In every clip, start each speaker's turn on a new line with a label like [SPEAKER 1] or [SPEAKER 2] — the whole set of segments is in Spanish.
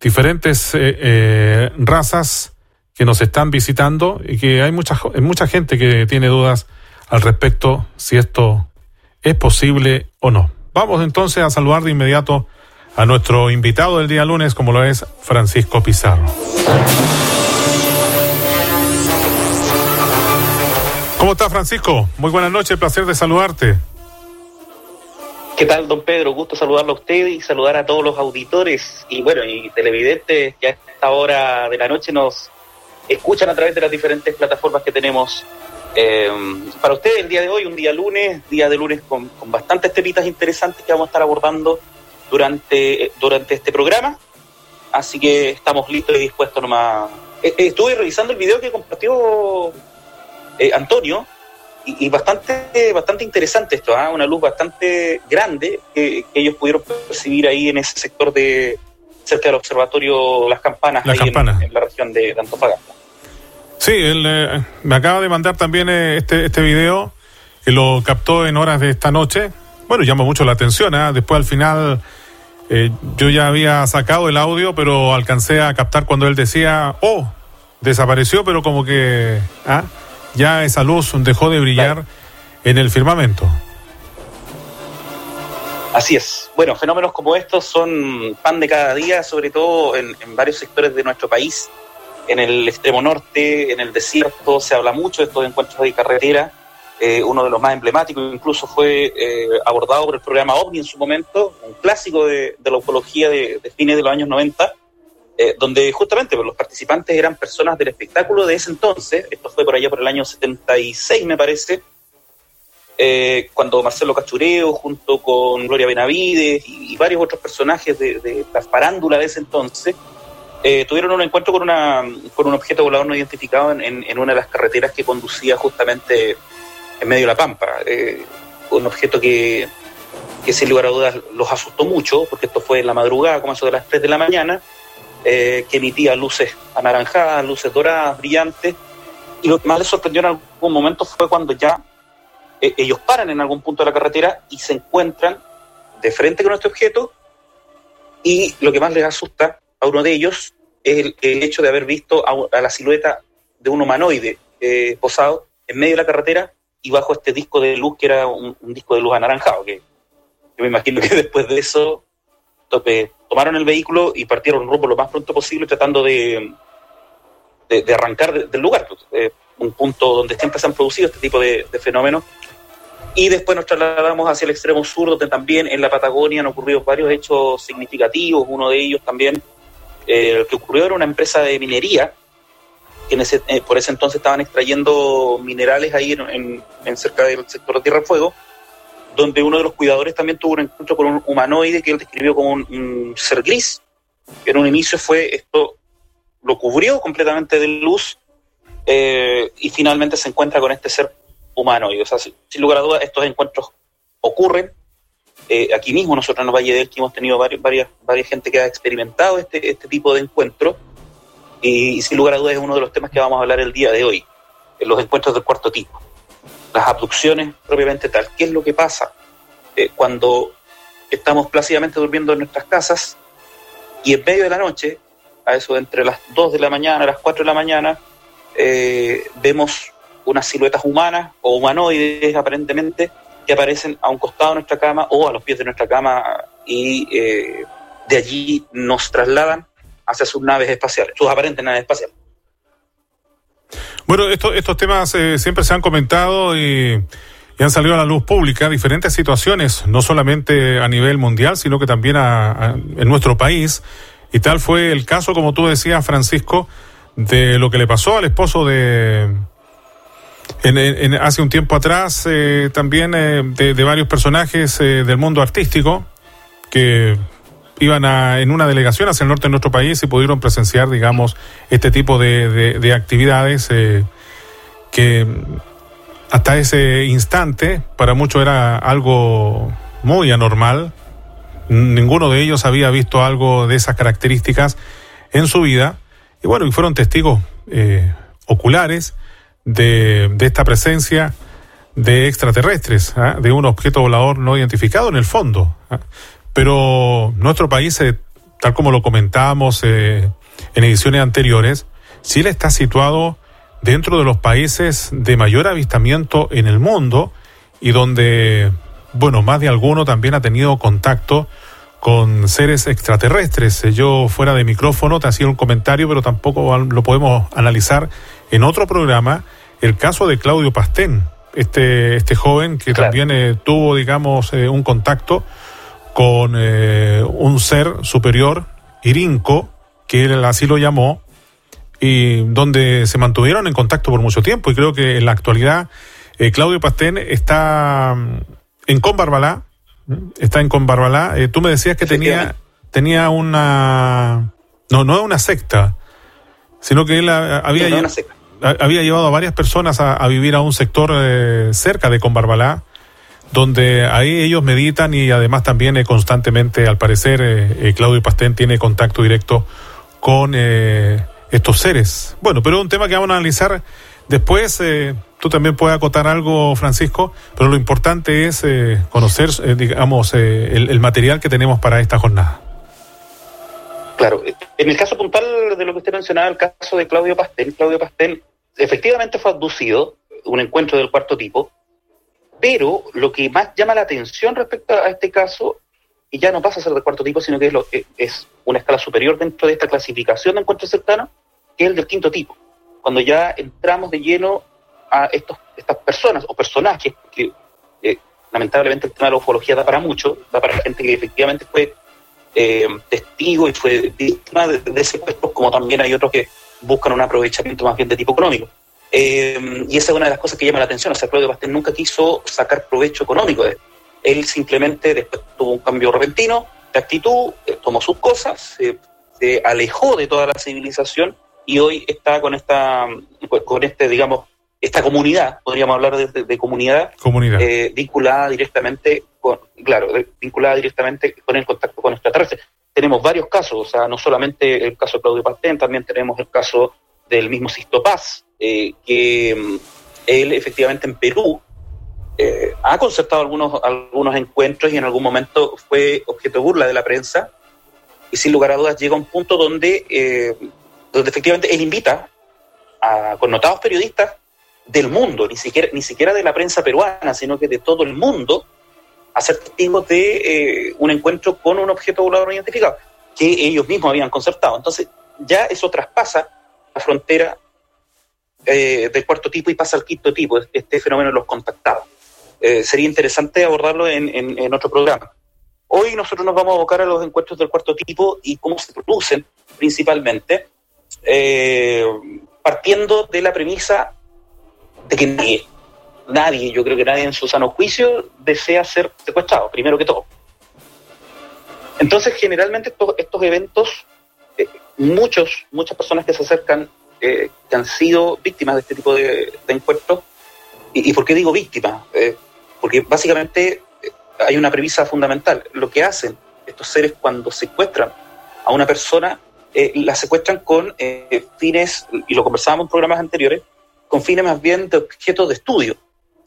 [SPEAKER 1] diferentes eh, razas que nos están visitando y que hay mucha, mucha gente que tiene dudas al respecto si esto es posible o no. Vamos entonces a saludar de inmediato a nuestro invitado del día lunes, como lo es Francisco Pizarro. ¿Cómo está Francisco? Muy buenas noches, placer de saludarte.
[SPEAKER 2] ¿Qué tal, don Pedro? Gusto saludarlo a usted y saludar a todos los auditores y bueno, y televidentes que a esta hora de la noche nos escuchan a través de las diferentes plataformas que tenemos. Eh, para usted el día de hoy, un día lunes, día de lunes con, con bastantes temitas interesantes que vamos a estar abordando durante, durante este programa. Así que estamos listos y dispuestos nomás. Eh, eh, estuve revisando el video que compartió eh, Antonio, y, bastante, bastante interesante esto, ¿ah? una luz bastante grande que, ellos pudieron percibir ahí en ese sector de cerca del observatorio Las Campanas, ahí En, la región de, Antofagasta.
[SPEAKER 1] Sí, él eh, me acaba de mandar también eh, este, este video que lo captó en horas de esta noche. Bueno, llama mucho la atención. ¿ah? Después al final yo ya había sacado el audio, pero alcancé a captar cuando él decía, oh, desapareció, pero como que... ¿ah? Ya esa luz dejó de brillar en el firmamento.
[SPEAKER 2] Así es. Bueno, fenómenos como estos son pan de cada día, sobre todo en, varios sectores de nuestro país. En el extremo norte, en el desierto, se habla mucho de estos encuentros de carretera. Eh, uno de los más emblemáticos incluso fue eh, abordado por el programa OVNI en su momento, un clásico de, la ufología de, de, fines de los años 90, eh, donde justamente los participantes eran personas del espectáculo de ese entonces, esto fue por allá por el año 76 me parece, eh, cuando Marcelo Cachureo junto con Gloria Benavides y, varios otros personajes de, la farándula de ese entonces, eh, tuvieron un encuentro con, una, con un objeto volador no identificado en, una de las carreteras que conducía justamente en medio de la Pampa. un objeto que, que sin lugar a dudas los asustó mucho, porque esto fue en la madrugada, como eso de las 3 de la mañana, eh, que emitía luces anaranjadas, luces doradas, brillantes. Y lo que más les sorprendió en algún momento fue cuando ya eh, ellos paran en algún punto de la carretera y se encuentran de frente con este objeto. Y lo que más les asusta a uno de ellos es el, hecho de haber visto a, la silueta de un humanoide eh, posado en medio de la carretera y bajo este disco de luz que era un, disco de luz anaranjado, que yo me imagino que después de eso tomaron el vehículo y partieron rumbo lo más pronto posible tratando de, de, arrancar del lugar, pues, eh, un punto donde siempre se han producido este tipo de, fenómenos. Y después nos trasladamos hacia el extremo sur, donde también en la Patagonia han ocurrido varios hechos significativos. Uno de ellos también, eh, el que ocurrió era una empresa de minería, que en ese, eh, por ese entonces estaban extrayendo minerales ahí en, cerca del sector de Tierra Fuego donde uno de los cuidadores también tuvo un encuentro con un humanoide que él describió como un, ser gris, en un inicio fue esto, lo cubrió completamente de luz eh, y finalmente se encuentra con este ser humanoide. O sea, sin, lugar a dudas, estos encuentros ocurren. Eh, aquí mismo nosotros en el Valle del que hemos tenido varias, varias, varias gente que ha experimentado este, este tipo de encuentro y, y sin lugar a dudas es uno de los temas que vamos a hablar el día de hoy, los encuentros del cuarto tipo las abducciones propiamente tal. ¿Qué es lo que pasa eh, cuando estamos plácidamente durmiendo en nuestras casas y en medio de la noche, a eso de entre las 2 de la mañana, a las 4 de la mañana, eh, vemos unas siluetas humanas o humanoides aparentemente que aparecen a un costado de nuestra cama o a los pies de nuestra cama y eh, de allí nos trasladan hacia sus naves espaciales, sus aparentes naves espaciales.
[SPEAKER 1] Bueno, estos temas eh, siempre se han comentado y, han salido a la luz pública diferentes situaciones, no solamente a nivel mundial, sino que también en nuestro país. Y tal fue el caso, como tú decías, Francisco, de lo que le pasó al esposo de... En, hace un tiempo atrás, eh, también eh, de, varios personajes del mundo artístico que iban a, en una delegación hacia el norte de nuestro país y pudieron presenciar, digamos, este tipo de, de, actividades eh, que hasta ese instante para muchos era algo muy anormal. Ninguno de ellos había visto algo de esas características en su vida. Y bueno, y fueron testigos eh, oculares de, de, esta presencia de extraterrestres, ¿ah? de un objeto volador no identificado en el fondo. ¿ah? Pero nuestro país se tal como lo comentábamos en ediciones anteriores, Chile está situado dentro de los países de mayor avistamiento en el mundo y donde, bueno, más de alguno también ha tenido contacto con seres extraterrestres. Yo fuera de micrófono te hacía un comentario, pero tampoco lo podemos analizar en otro programa, el caso de Claudio Pastén, este, este joven que también eh, tuvo, digamos, eh, un contacto con eh, un ser superior, Irinco, que él así lo llamó, y donde se mantuvieron en contacto por mucho tiempo. Y creo que en la actualidad Claudio Pastén está mm, en Conbarbalá, está en Conbarbalá. tú me decías que tenía, tenía una... No, no es una secta, sino que él había había llevado a varias personas a, vivir a un sector eh, cerca de Conbarbalá, donde ahí ellos meditan y además también eh, constantemente, al parecer, eh, Claudio Pastén tiene contacto directo con estos seres. Bueno, pero es un tema que vamos a analizar después. tú también puedes acotar algo, Francisco, pero lo importante es conocer, digamos, el material que tenemos para esta jornada.
[SPEAKER 2] Claro, en el caso puntual de lo que usted mencionaba, el caso de Claudio Pastel, Claudio Pastel efectivamente fue abducido, un encuentro del cuarto tipo, pero lo que más llama la atención respecto a este caso, y ya no pasa a ser del cuarto tipo, sino que es, lo, es una escala superior dentro de esta clasificación de encuentros cercanos, que es el del quinto tipo, cuando ya entramos de lleno a estos, estas personas o personajes, que eh, lamentablemente el tema de la ufología da para mucho, da para gente que efectivamente fue eh, testigo y fue víctima de, de, secuestros, como también hay otros que buscan un aprovechamiento más bien de tipo económico. Eh, y esa es una de las cosas que llama la atención. O sea, Claudio Pastel nunca quiso sacar provecho económico de él. Él simplemente después tuvo un cambio repentino de actitud, eh, tomó sus cosas, se, alejó de toda la civilización y hoy está con esta, con este, digamos, esta comunidad, podríamos hablar de, comunidad,
[SPEAKER 1] comunidad.
[SPEAKER 2] Eh, vinculada directamente con, claro, vinculada directamente con el contacto con extraterrestres. Tenemos varios casos, o sea, no solamente el caso de Claudio Pastén, también tenemos el caso del mismo Sisto Paz, eh, que mm, él efectivamente en Perú eh, ha concertado algunos, algunos encuentros y en algún momento fue objeto de burla de la prensa y sin lugar a dudas llega a un punto donde, donde efectivamente él invita a connotados periodistas del mundo, ni siquiera, ni siquiera de la prensa peruana, sino que de todo el mundo, a ser testigos de eh, un encuentro con un objeto volador no identificado, que ellos mismos habían concertado. Entonces, ya eso traspasa la frontera eh, del cuarto tipo y pasa al quinto tipo, este fenómeno de los contactados. Eh, sería interesante abordarlo en, en, otro programa. Hoy nosotros nos vamos a abocar a los encuentros del cuarto tipo y cómo se producen principalmente, partiendo de la premisa de que nadie, nadie, yo creo que nadie en su sano juicio desea ser secuestrado, primero que todo. Entonces, generalmente estos, eventos, eh, muchos, muchas personas que se acercan, eh, que han sido víctimas de este tipo de, encuentros, y, por qué digo víctimas? Eh, porque básicamente hay una premisa fundamental. Lo que hacen estos seres cuando secuestran a una persona, la secuestran con fines, y lo conversábamos en programas anteriores, con fines más bien de objetos de estudio.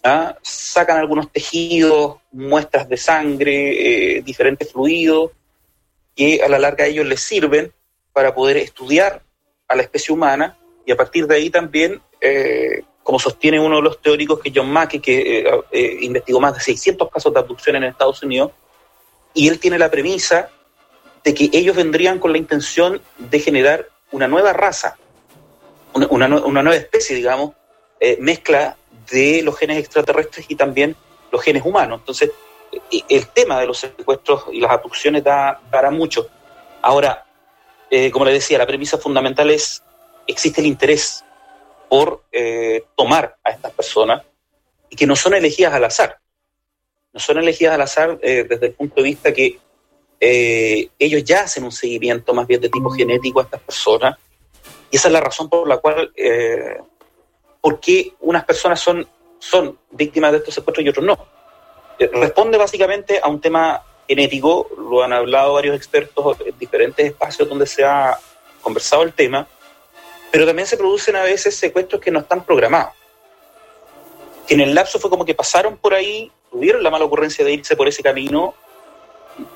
[SPEAKER 2] ¿ah? Sacan algunos tejidos, muestras de sangre, eh, diferentes fluidos, que a la larga a ellos les sirven para poder estudiar a la especie humana y a partir de ahí también, eh, como sostiene uno de los teóricos que John Mackey, que eh, investigó más de 600 casos de abducción en Estados Unidos, y él tiene la premisa de que ellos vendrían con la intención de generar una nueva raza, una, nueva especie, digamos, eh, mezcla de los genes extraterrestres y también los genes humanos. Entonces, el tema de los secuestros y las abducciones da, dará mucho. Ahora, eh, como le decía, la premisa fundamental es, existe el interés por eh, tomar a estas personas y que no son elegidas al azar. No son elegidas al azar desde el punto de vista que ellos ya hacen un seguimiento más bien de tipo genético a estas personas y esa es la razón por la cual, eh, por qué unas personas son, son víctimas de estos secuestros y otros no. Eh, responde básicamente a un tema genético, lo han hablado varios expertos en diferentes espacios donde se ha conversado el tema, pero también se producen a veces secuestros que no están programados. Que en el lapso fue como que pasaron por ahí, tuvieron la mala ocurrencia de irse por ese camino,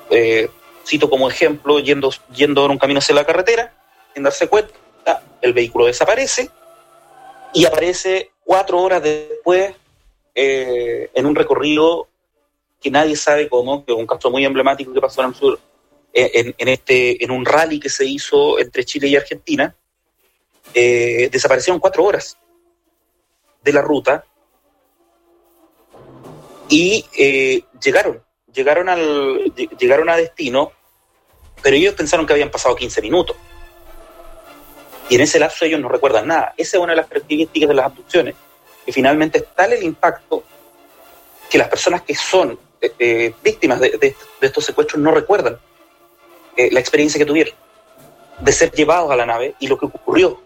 [SPEAKER 2] eh, Cito como ejemplo, yendo, yendo en un camino hacia la carretera, sin darse cuenta, el vehículo desaparece y aparece cuatro horas después eh, en un recorrido que nadie sabe cómo, que es un caso muy emblemático que pasó en el sur, eh, en, este, en un rally que se hizo entre Chile y Argentina, eh, desaparecieron cuatro horas de la ruta y llegaron, llegaron, al, llegaron a destino, pero ellos pensaron que habían pasado 15 minutos. Y en ese lapso ellos no recuerdan nada. Esa es una de las características de las abducciones, que finalmente es tal el impacto que las personas que son eh, eh, víctimas de, estos secuestros no recuerdan eh, la experiencia que tuvieron de ser llevados a la nave y lo que ocurrió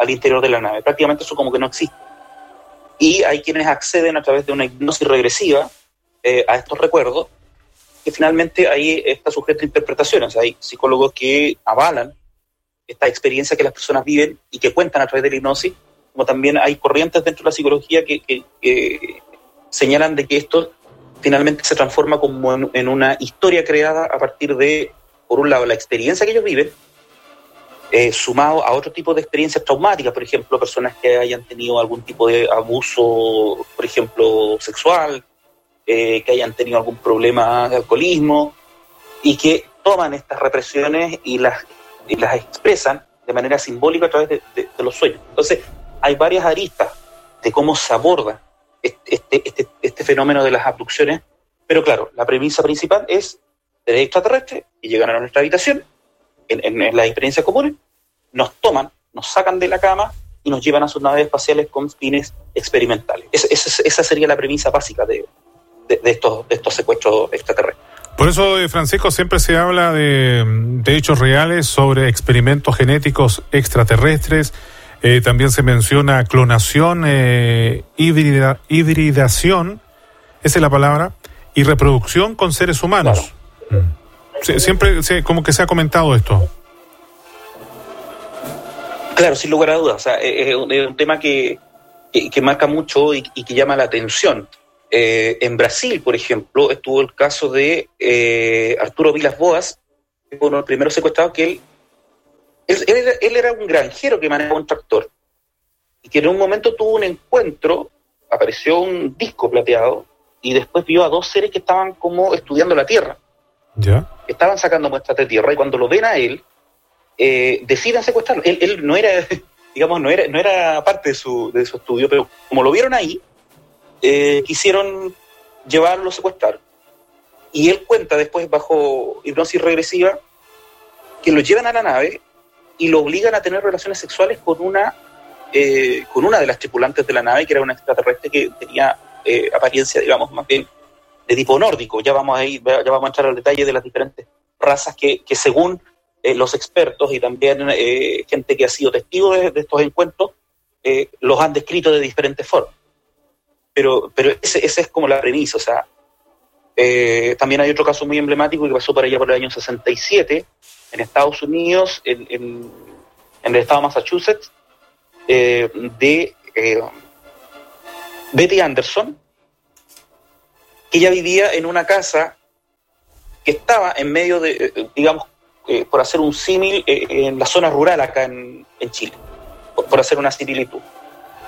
[SPEAKER 2] al interior de la nave. Prácticamente eso como que no existe. Y hay quienes acceden a través de una hipnosis regresiva a estos recuerdos, que finalmente ahí está sujeto a interpretaciones. Hay psicólogos que avalan esta experiencia que las personas viven y que cuentan a través de la hipnosis, como también hay corrientes dentro de la psicología que, señalan de que esto finalmente se transforma como en, una historia creada a partir de, por un lado, la experiencia que ellos viven, eh, sumado a otro tipo de experiencias traumáticas, por ejemplo, personas que hayan tenido algún tipo de abuso, por ejemplo, sexual, eh, que hayan tenido algún problema de alcoholismo, y que toman estas represiones y las y las expresan de manera simbólica a través de, los sueños. Entonces, hay varias aristas de cómo se aborda este, este, este, este, fenómeno de las abducciones, pero claro, la premisa principal es seres extraterrestres y llegan a nuestra habitación, en, en, las experiencias comunes, nos toman, nos sacan de la cama y nos llevan a sus naves espaciales con fines experimentales. esa sería la premisa básica de, de, estos, de estos secuestros extraterrestres.
[SPEAKER 1] Por eso, eh, Francisco, siempre se habla de, hechos reales sobre experimentos genéticos extraterrestres. Eh, también se menciona clonación, eh, hibridación, esa es la palabra, y reproducción con seres humanos. Mm. Siempre como que se ha comentado esto.
[SPEAKER 2] Claro, sin lugar a dudas. es, un, tema que, que, marca mucho y, que llama la atención. Eh, en Brasil, por ejemplo, estuvo el caso de eh, Arturo Vilas Boas, uno de los primeros secuestrados, que él, él, era, un granjero que manejaba un tractor y que en un momento tuvo un encuentro, apareció un disco plateado y después vio a dos seres que estaban como estudiando la tierra. Estaban sacando muestras de tierra y cuando lo ven a él, eh, deciden secuestrarlo. Él, no era, digamos, no era, no era parte de su, de su estudio, pero como lo vieron ahí, eh, quisieron llevarlo, secuestrar. Y él cuenta después, bajo hipnosis regresiva, que lo llevan a la nave y lo obligan a tener relaciones sexuales con una, eh, con una de las tripulantes de la nave, que era una extraterrestre que tenía eh, apariencia, digamos, más bien de tipo nórdico. Ya vamos a, ir, ya vamos a entrar al detalle de las diferentes razas que, que según los expertos y también gente que ha sido testigo de, estos encuentros, los han descrito de diferentes formas pero, pero ese, esa es como la premisa, o sea, eh, también hay otro caso muy emblemático que pasó por allá por el año 67, en Estados Unidos, en, en, el estado de Massachusetts, eh, de eh, Betty Anderson, que ella vivía en una casa que estaba en medio de, digamos, por hacer un símil, en la zona rural acá en, Chile, por, hacer una similitud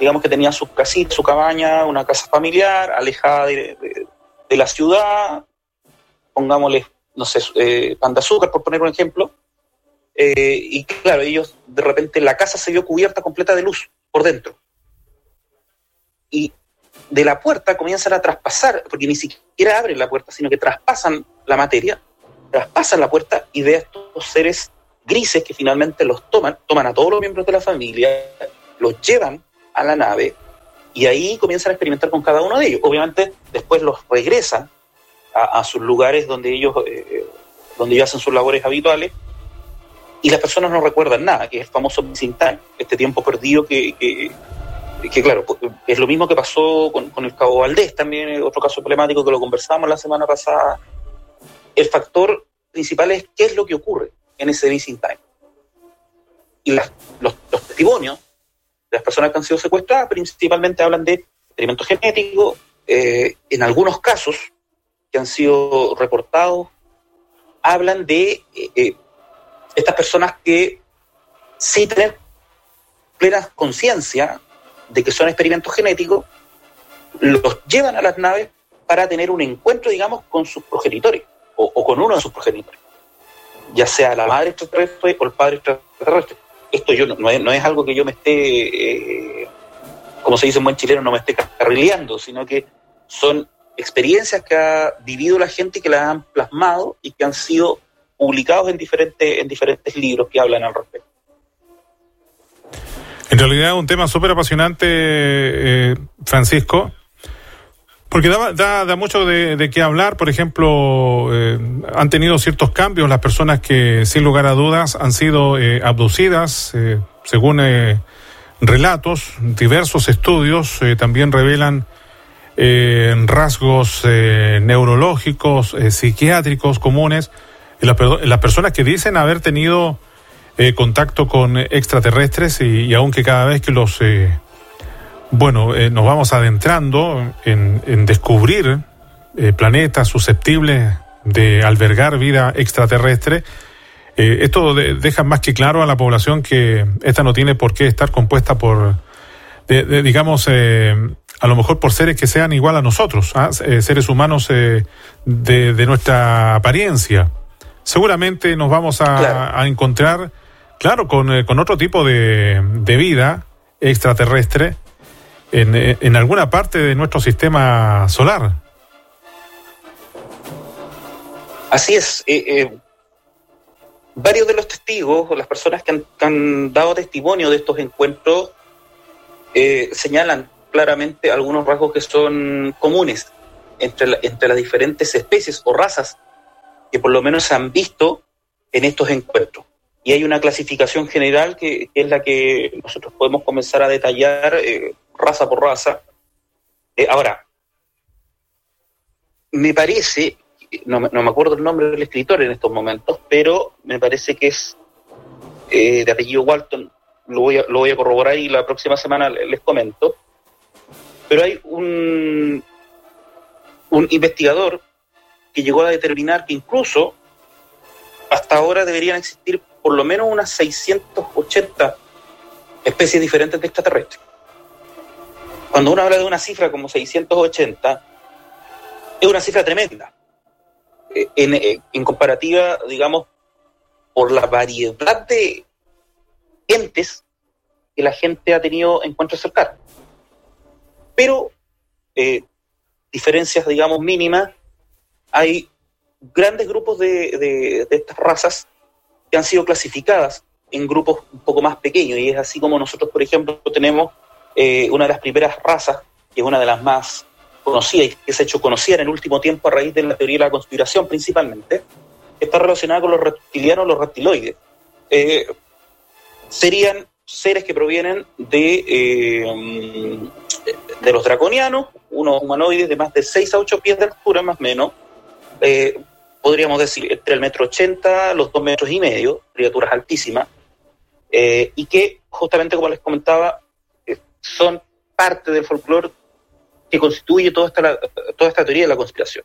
[SPEAKER 2] digamos que tenía su casita, su cabaña, una casa familiar, alejada de, la ciudad, pongámosle, no sé, eh, pan de azúcar, por poner un ejemplo. Eh, y claro, ellos, de repente, la casa se vio cubierta completa de luz por dentro. Y de la puerta comienzan a traspasar, porque ni siquiera abren la puerta, sino que traspasan la materia, traspasan la puerta y de estos seres grises que finalmente los toman, toman a todos los miembros de la familia, los llevan a la nave y ahí comienzan a experimentar con cada uno de ellos. Obviamente después los regresan a, sus lugares donde ellos, eh, donde ellos hacen sus labores habituales y las personas no recuerdan nada, que es el famoso missing time, este tiempo perdido que, claro, pues, es lo mismo que pasó con, el Cabo Valdés, también otro caso problemático que lo conversamos la semana pasada. El factor principal es qué es lo que ocurre en ese missing time. Y los, los testimonios las personas que han sido secuestradas principalmente hablan de experimentos genéticos, eh, en algunos casos que han sido reportados hablan de eh, estas personas que, sin tener plena conciencia de que son experimentos genéticos, los llevan a las naves para tener un encuentro, digamos, con sus progenitores o, con uno de sus progenitores, ya sea la madre extraterrestre o el padre extraterrestre. Esto yo no, es, algo que yo me esté, eh, como se dice en buen chileno, no me esté carrileando, sino que son experiencias que ha vivido la gente y que las han plasmado y que han sido publicados en diferentes, en diferentes libros que hablan al respecto.
[SPEAKER 1] En realidad es un tema súper apasionante, eh, Francisco, porque da, da, mucho de, qué hablar. Por ejemplo, eh, han tenido ciertos cambios las personas que, sin lugar a dudas, han sido eh, abducidas, según relatos, diversos estudios también revelan rasgos neurológicos, psiquiátricos comunes las, personas que dicen haber tenido eh, contacto con extraterrestres y, aunque cada vez que los, eh, bueno, eh, nos vamos adentrando en, descubrir planetas susceptibles de albergar vida extraterrestre, esto deja más que claro a la población que esta no tiene por qué estar compuesta por, digamos, a lo mejor por seres que sean igual a nosotros, ¿ah? seres humanos de, de nuestra apariencia seguramente nos vamos a, encontrar, claro, con, eh, con, otro tipo de, vida extraterrestre en, eh, en, alguna parte de nuestro sistema solar.
[SPEAKER 2] Así es. Eh, varios de los testigos o las personas que han, dado testimonio de estos encuentros señalan claramente algunos rasgos que son comunes entre, entre las diferentes especies o razas que por lo menos se han visto en estos encuentros. Y hay una clasificación general que, es la que nosotros podemos comenzar a detallar eh, raza por raza. Eh, ahora, me parece, no, me acuerdo el nombre del escritor en estos momentos, pero me parece que es eh, de apellido Walton, lo voy, a, lo voy a corroborar y la próxima semana les comento. Pero hay un, un investigador que llegó a determinar que incluso hasta ahora deberían existir por lo menos unas 680 especies diferentes de extraterrestres. Cuando uno habla de una cifra como 680, es una cifra tremenda. Eh, eh, en, comparativa, digamos, por la variedad de entes que la gente ha tenido encuentros cercanos. Pero eh, diferencias, digamos, mínimas hay grandes grupos de, estas razas que han sido clasificadas en grupos un poco más pequeños y es así como nosotros, por ejemplo, tenemos eh, una de las primeras razas, que es una de las más conocidas y que se ha hecho conocida en el último tiempo a raíz de la teoría de la conspiración principalmente, está relacionada con los reptilianos, los reptiloides. Eh, serían seres que provienen de, eh, de los draconianos, unos humanoides de más de 6 a 8 pies de altura más o menos, eh, podríamos decir, entre el metro ochenta, los dos metros y medio, criaturas altísimas, eh, y que justamente, como les comentaba, eh, son parte del folclore que constituye toda esta, toda esta teoría de la conspiración.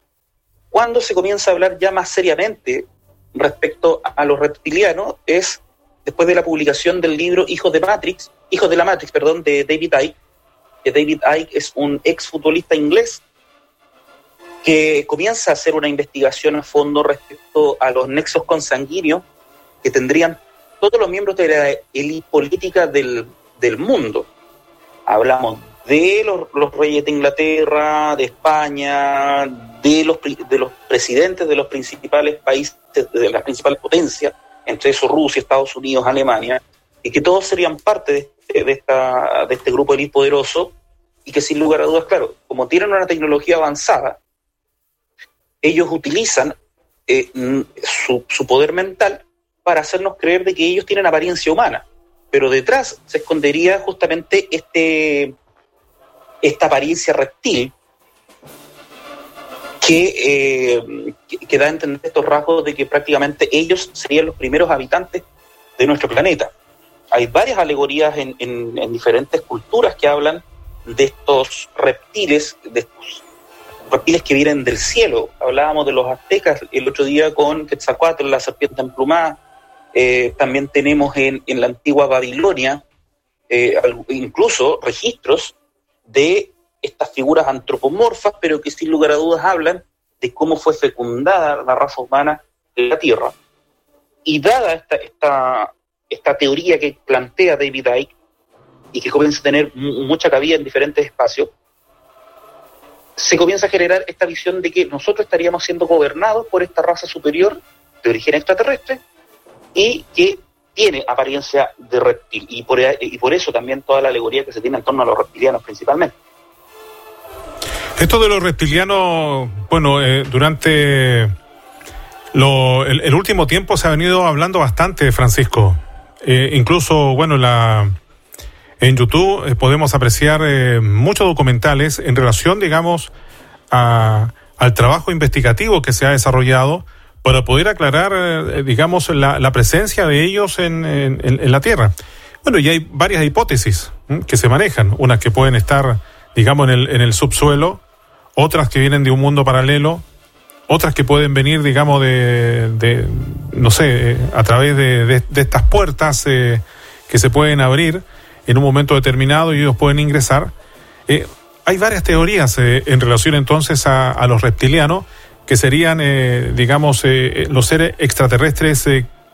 [SPEAKER 2] Cuando se comienza a hablar ya más seriamente respecto a los reptilianos es después de la publicación del libro Hijos de Matrix, Hijos de la Matrix, perdón, de David Icke, que David Icke es un ex futbolista inglés que comienza a hacer una investigación a fondo respecto a los nexos consanguíneos que tendrían todos los miembros de la élite política del, mundo. Hablamos de los, reyes de Inglaterra, de España, de los, de los presidentes de los principales países, de las principales potencias, entre esos Rusia, Estados Unidos, Alemania, y que todos serían parte de, de, esta, de este grupo élite poderoso y que sin lugar a dudas, claro, como tienen una tecnología avanzada, ellos utilizan eh, su, poder mental para hacernos creer de que ellos tienen apariencia humana, pero detrás se escondería justamente este, esta apariencia reptil que, eh, que, da a entender estos rasgos de que prácticamente ellos serían los primeros habitantes de nuestro planeta. Hay varias alegorías en, en diferentes culturas que hablan de estos reptiles, de estos reptiles que vienen del cielo. Hablábamos de los aztecas el otro día con Quetzalcoatl, la serpiente emplumada. Eh, también tenemos en, la antigua Babilonia eh, incluso registros de estas figuras antropomorfas, pero que sin lugar a dudas hablan de cómo fue fecundada la raza humana en la Tierra. Y dada esta, esta, esta teoría que plantea David Icke y que comienza a tener mucha cabida en diferentes espacios, se comienza a generar esta visión de que nosotros estaríamos siendo gobernados por esta raza superior de origen extraterrestre y que tiene apariencia de reptil. Y por, y por eso también toda la alegoría que se tiene en torno a los reptilianos principalmente.
[SPEAKER 1] Esto de los reptilianos, bueno, eh, durante lo, el, último tiempo se ha venido hablando bastante, Francisco. Eh, incluso, bueno, la, en YouTube eh, podemos apreciar muchos documentales en relación, digamos, a, al trabajo investigativo que se ha desarrollado para poder aclarar, digamos, la, la, presencia de ellos en, en, en, la Tierra. Bueno, y hay varias hipótesis que se manejan, unas que pueden estar, digamos, en el, en el subsuelo, otras que vienen de un mundo paralelo, otras que pueden venir, digamos, de, de no sé, a través de, de, estas puertas eh, que se pueden abrir en un momento determinado y ellos pueden ingresar. Eh, hay varias teorías eh, en relación entonces a, los reptilianos, que serían, eh, digamos, los seres extraterrestres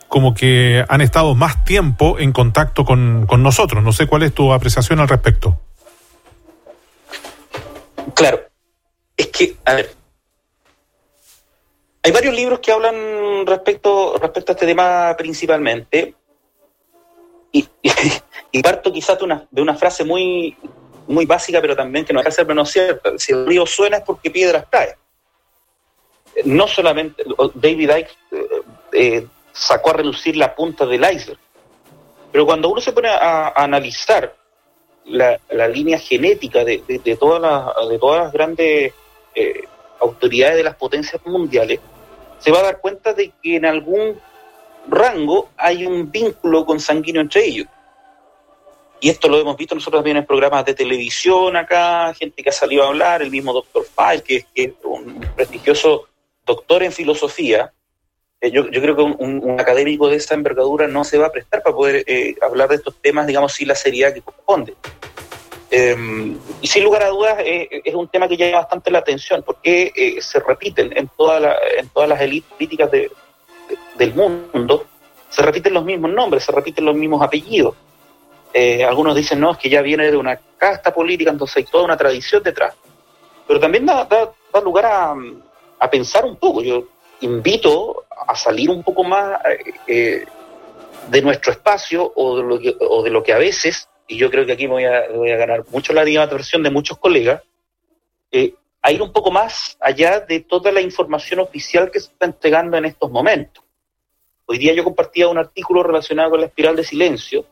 [SPEAKER 1] como que han estado más tiempo en contacto con, con nosotros. No sé cuál es tu apreciación al respecto.
[SPEAKER 2] Claro, es que, a ver, hay varios libros que hablan respecto, respecto a este tema principalmente, y, parto quizás de una, de una frase muy, muy básica, pero también que no deja de ser menos cierta. Si el río suena es porque piedras cae. No solamente David Icke eh, eh, sacó a reducir la punta del iceberg, pero cuando uno se pone a, analizar la, la, línea genética de, de, de, todas las, de todas las grandes eh, autoridades de las potencias mundiales, se va a dar cuenta de que en algún rango hay un vínculo consanguíneo entre ellos. Y esto lo hemos visto nosotros también en programas de televisión acá, gente que ha salido a hablar, el mismo doctor File, que, es un prestigioso doctor en filosofía. Eh, yo, yo, creo que un, académico de esa envergadura no se va a prestar para poder eh, hablar de estos temas, digamos, sin la seriedad que corresponde. Eh, y sin lugar a dudas eh, es un tema que llama bastante la atención porque eh, se repiten en, toda la, en todas las élites políticas de, del mundo, se repiten los mismos nombres, se repiten los mismos apellidos. Eh, algunos dicen, no, es que ya viene de una casta política, entonces hay toda una tradición detrás. Pero también da, da, lugar a, pensar un poco. Yo invito a salir un poco más eh, de nuestro espacio o de, lo que, o de lo que a veces y yo creo que aquí voy a, ganar mucho la animación de muchos colegas, eh, a ir un poco más allá de toda la información oficial que se está entregando en estos momentos. Hoy día yo compartía un artículo relacionado con la espiral de silencio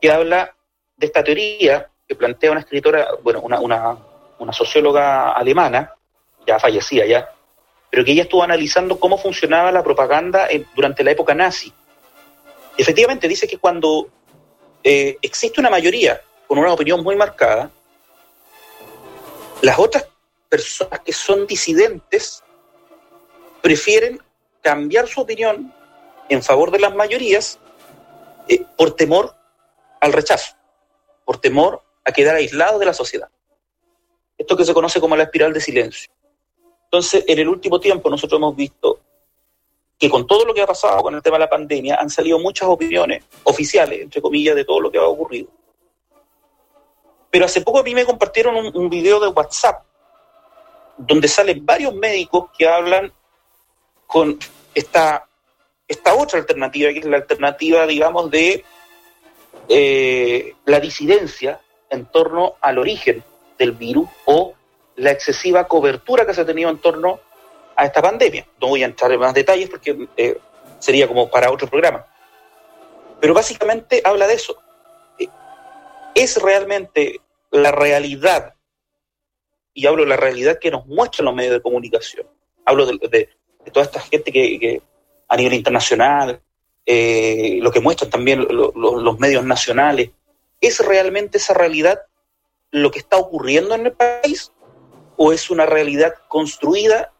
[SPEAKER 2] que habla de esta teoría que plantea una escritora, bueno, una, una, socióloga alemana, ya fallecida ya, pero que ella estuvo analizando cómo funcionaba la propaganda durante la época nazi. Efectivamente, dice que cuando eh, existe una mayoría con una opinión muy marcada, las otras personas que son disidentes prefieren cambiar su opinión en favor de las mayorías eh, por temor al rechazo, por temor a quedar aislado de la sociedad. Esto que se conoce como la espiral de silencio. Entonces, en el último tiempo nosotros hemos visto que con todo lo que ha pasado con el tema de la pandemia han salido muchas opiniones oficiales, entre comillas, de todo lo que ha ocurrido. Pero hace poco a mí me compartieron un, un video de WhatsApp donde salen varios médicos que hablan con esta, esta otra alternativa, que es la alternativa, digamos, de eh, la disidencia en torno al origen del virus o la excesiva cobertura que se ha tenido en torno a esta pandemia. No voy a entrar en más detalles porque eh, sería como para otro programa. Pero básicamente habla de eso. Eh, es realmente la realidad, y hablo de la realidad que nos muestran los medios de comunicación. Hablo de, de, de toda esta gente que, a nivel internacional, eh, lo que muestran también lo, los medios nacionales. ¿Es realmente esa realidad lo que está ocurriendo en el país? o es una realidad construida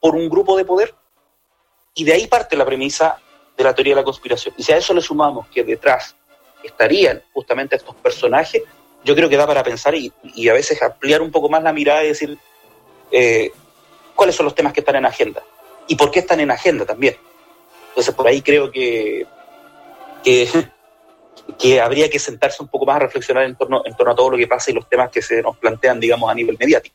[SPEAKER 2] por un grupo de poder? Y de ahí parte la premisa de la teoría de la conspiración. Y si a eso le sumamos que detrás estarían justamente estos personajes, yo creo que da para pensar y, a veces ampliar un poco más la mirada y decir eh, cuáles son los temas que están en agenda y por qué están en agenda también. Entonces, por ahí creo que, que, habría que sentarse un poco más a reflexionar en torno, en torno a todo lo que pasa y los temas que se nos plantean, digamos, a nivel mediático.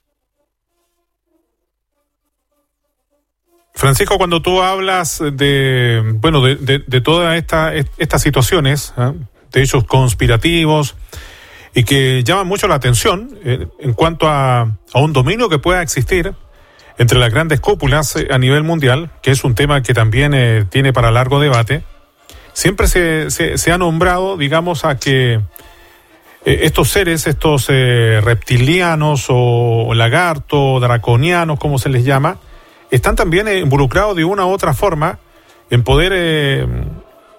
[SPEAKER 1] Francisco, cuando tú hablas de, bueno, de, todas esta, estas situaciones, ¿eh? de hechos conspirativos, y que llaman mucho la atención eh, en cuanto a, a, un dominio que pueda existir entre las grandes cúpulas eh, a nivel mundial, que es un tema que también eh, tiene para largo debate, siempre se, se, ha nombrado, digamos, a que estos seres, estos reptilianos o lagartos, draconianos, como se les llama, están también involucrados de una u otra forma en poder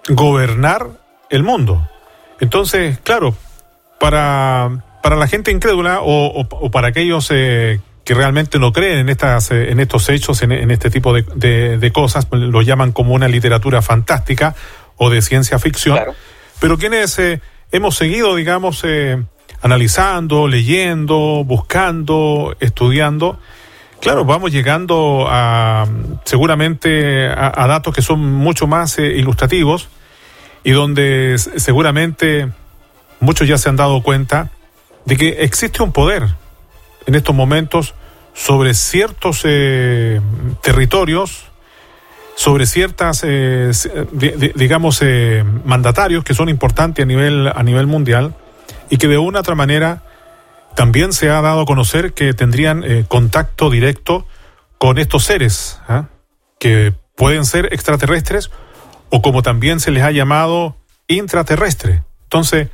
[SPEAKER 1] gobernar el mundo. Entonces, claro, para, para la gente incrédula o, para aquellos eh, que realmente no creen en, estas, eh, en estos hechos, en, este tipo de, de, cosas, lo llaman como una literatura fantástica o de ciencia ficción, pero quienes eh, hemos seguido, digamos, analizando, leyendo, buscando, estudiando, claro, vamos llegando a seguramente a datos que son mucho más ilustrativos y donde seguramente muchos ya se han dado cuenta de que existe un poder en estos momentos sobre ciertos eh, territorios, sobre ciertas, eh, digamos, eh, mandatarios que son importantes a nivel, a nivel mundial y que de una u otra manera también se ha dado a conocer que tendrían contacto directo con estos seres, ¿ah? que pueden ser extraterrestres o como también se les ha llamado intraterrestre. Entonces,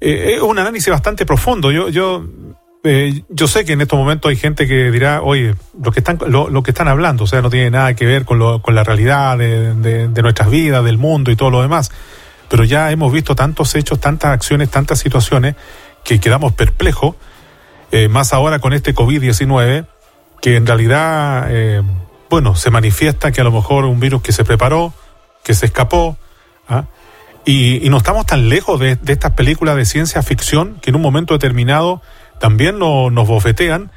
[SPEAKER 1] eh, es un análisis bastante profundo. Yo, yo, eh, yo sé que en estos momentos hay gente que dirá, oye, lo que están, lo, que están hablando, o sea, no tiene nada que ver con, lo, con la realidad de, de, nuestras vidas, del mundo y todo lo demás. Pero ya hemos visto tantos hechos, tantas acciones, tantas situaciones que quedamos perplejos, eh, más ahora con este COVID-19, que en realidad, bueno, se manifiesta que a lo mejor un virus que se preparó, que se escapó, ¿ah? Y, no estamos tan lejos de, estas películas de ciencia ficción que en un momento determinado también nos bofetean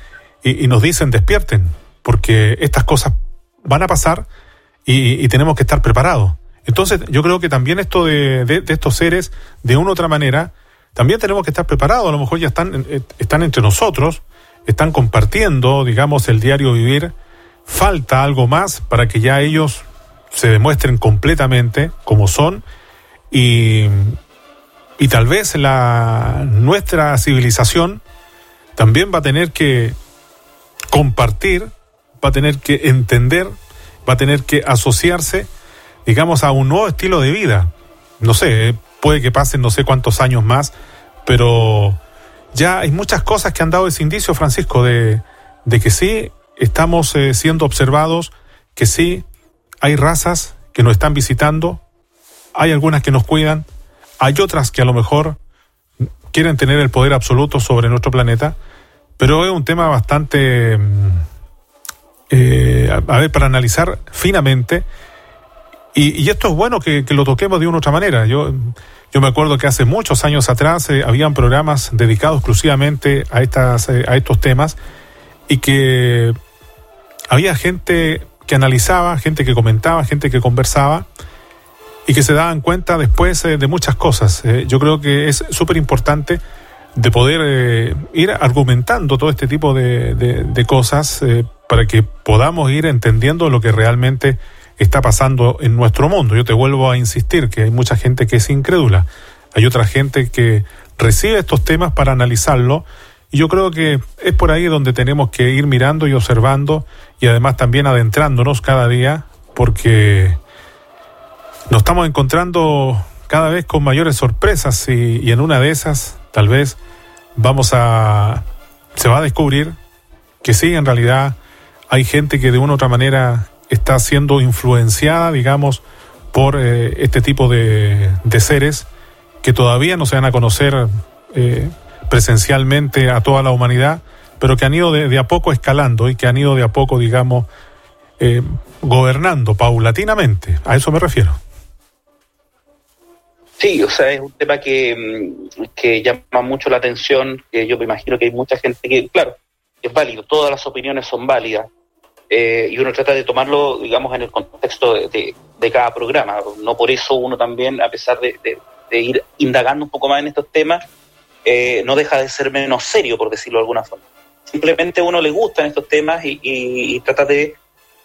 [SPEAKER 1] y, nos dicen despierten, porque estas cosas van a pasar y, tenemos que estar preparados. Entonces yo creo que también esto de, estos seres, de una u otra manera, también tenemos que estar preparados. A lo mejor ya están, eh, están entre nosotros, están compartiendo, digamos, el diario vivir. Falta algo más para que ya ellos se demuestren completamente como son y, y tal vez la, nuestra civilización también va a tener que compartir, va a tener que entender, va a tener que asociarse, digamos, a un nuevo estilo de vida. No sé, puede que pasen no sé cuántos años más, pero ya hay muchas cosas que han dado ese indicio, Francisco, de, de que sí estamos eh, siendo observados, que sí hay razas que nos están visitando, hay algunas que nos cuidan, hay otras que a lo mejor quieren tener el poder absoluto sobre nuestro planeta, pero es un tema bastante, mm, eh, a ver, para analizar finamente. Y, esto es bueno que, lo toquemos de una u otra manera. Yo, yo me acuerdo que hace muchos años atrás eh, habían programas dedicados exclusivamente a, estas, eh, a estos temas y que había gente que analizaba, gente que comentaba, gente que conversaba y que se daban cuenta después eh, de muchas cosas. Yo creo que es súper importante de poder eh, ir argumentando todo este tipo de, de, cosas para que podamos ir entendiendo lo que realmente está pasando en nuestro mundo. Yo te vuelvo a insistir que hay mucha gente que es incrédula, hay otra gente que recibe estos temas para analizarlo y yo creo que es por ahí donde tenemos que ir mirando y observando y además también adentrándonos cada día porque nos estamos encontrando cada vez con mayores sorpresas y, en una de esas tal vez vamos a se va a descubrir que sí en realidad hay gente que de una u otra manera está siendo influenciada digamos por eh, este tipo de, seres que todavía no se van a conocer eh, presencialmente a toda la humanidad pero que han ido de, a poco escalando y que han ido de a poco, digamos, eh, gobernando paulatinamente. A eso me refiero.
[SPEAKER 2] Sí, o sea, es un tema que, mm, que llama mucho la atención, que yo me imagino que hay mucha gente que, claro, es válido, todas las opiniones son válidas, eh, y uno trata de tomarlo, digamos, en el contexto de, cada programa. No por eso uno también, a pesar de, ir indagando un poco más en estos temas, eh, no deja de ser menos serio, por decirlo de alguna forma. Simplemente uno le gustan estos temas y, trata de...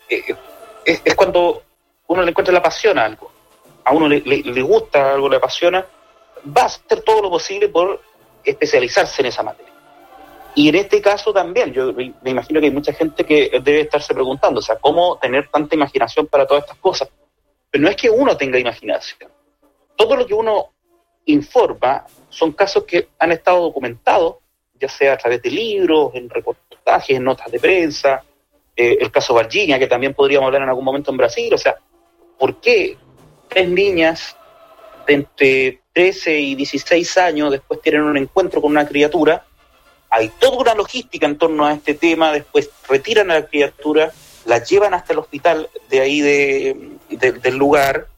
[SPEAKER 2] Eh, es, cuando uno le encuentra la pasión a algo a uno le, gusta, algo le apasiona, va a hacer todo lo posible por especializarse en esa materia. Y en este caso también, yo me imagino que hay mucha gente que debe estarse preguntando, o sea, ¿cómo tener tanta imaginación para todas estas cosas? Pero no es que uno tenga imaginación. Todo lo que uno informa son casos que han estado documentados, ya sea a través de libros, en reportajes, en notas de prensa, eh, el caso Virginia, que también podríamos hablar en algún momento en Brasil, o sea, ¿por qué tres niñas de entre 13 y 16 años después tienen un encuentro con una criatura, hay toda una logística en torno a este tema, después retiran a la criatura, la llevan hasta el hospital de ahí del lugar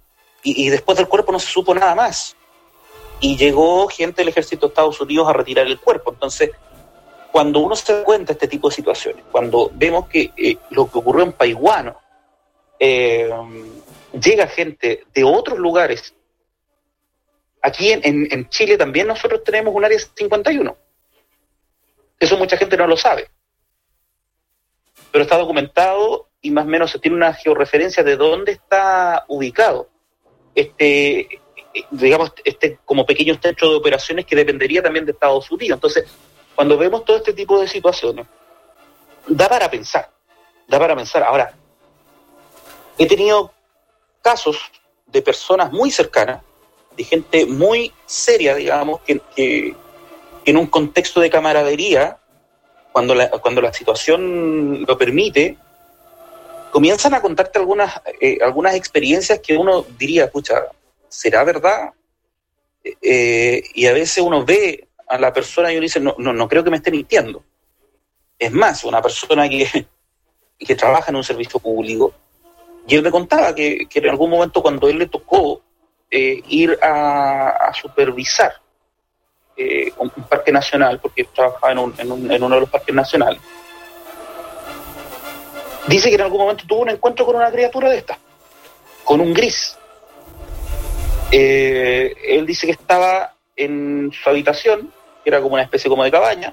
[SPEAKER 2] y, después del cuerpo no se supo nada más. Y llegó gente del ejército de Estados Unidos a retirar el cuerpo. Entonces, cuando uno se cuenta de este tipo de situaciones, cuando vemos que eh, lo que ocurrió en Paiguano, eh, llega gente de otros lugares. Aquí en, Chile también nosotros tenemos un área 51. Eso mucha gente no lo sabe. Pero está documentado y más o menos se tiene una georreferencia de dónde está ubicado este, digamos, este como pequeño centro de operaciones que dependería también de Estados Unidos. Entonces, cuando vemos todo este tipo de situaciones, da para pensar, da para pensar. Ahora, he tenido casos de personas muy cercanas, de gente muy seria, digamos, que, en un contexto de camaradería, cuando la, cuando la situación lo permite, comienzan a contarte algunas, eh, algunas experiencias que uno diría, escucha, ¿será verdad? Eh, y a veces uno ve a la persona y uno dice, no, no, no creo que me esté mintiendo. Es más, una persona que, que trabaja en un servicio público, y él me contaba que, en algún momento cuando él le tocó eh, ir a, supervisar eh, un, parque nacional, porque trabajaba en, uno de los parques nacionales, dice que en algún momento tuvo un encuentro con una criatura de esta, con un gris. Eh, él dice que estaba en su habitación, que era como una especie como de cabaña,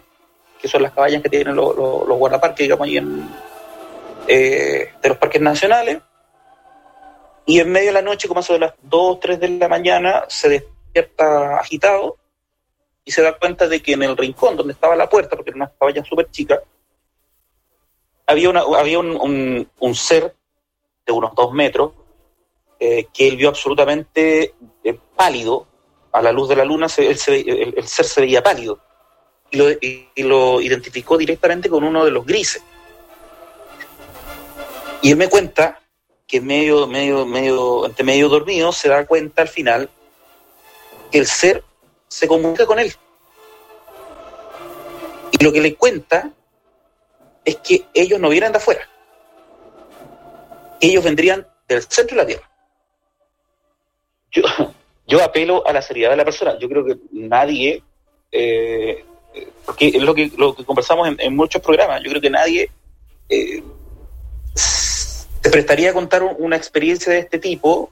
[SPEAKER 2] que son las cabañas que tienen los, guardaparques, digamos, ahí en, de los parques nacionales, y en medio de la noche, como a de las 2 o 3 de la mañana, se despierta agitado y se da cuenta de que en el rincón donde estaba la puerta, porque era una cabaña súper chica, había, una, había un, ser de unos 2 metros eh, que él vio absolutamente eh, pálido. A la luz de la luna el, ser se veía pálido y lo, y lo identificó directamente con uno de los grises. Y él me cuenta que medio, medio, medio, entre medio dormido, se da cuenta al final que el ser se comunica con él. Y lo que le cuenta es que ellos no vienen de afuera. Ellos vendrían del centro de la Tierra. Yo, yo apelo a la seriedad de la persona. Yo creo que nadie, eh, porque es lo que, lo que conversamos en, muchos programas, yo creo que nadie eh, te prestaría a contar una experiencia de este tipo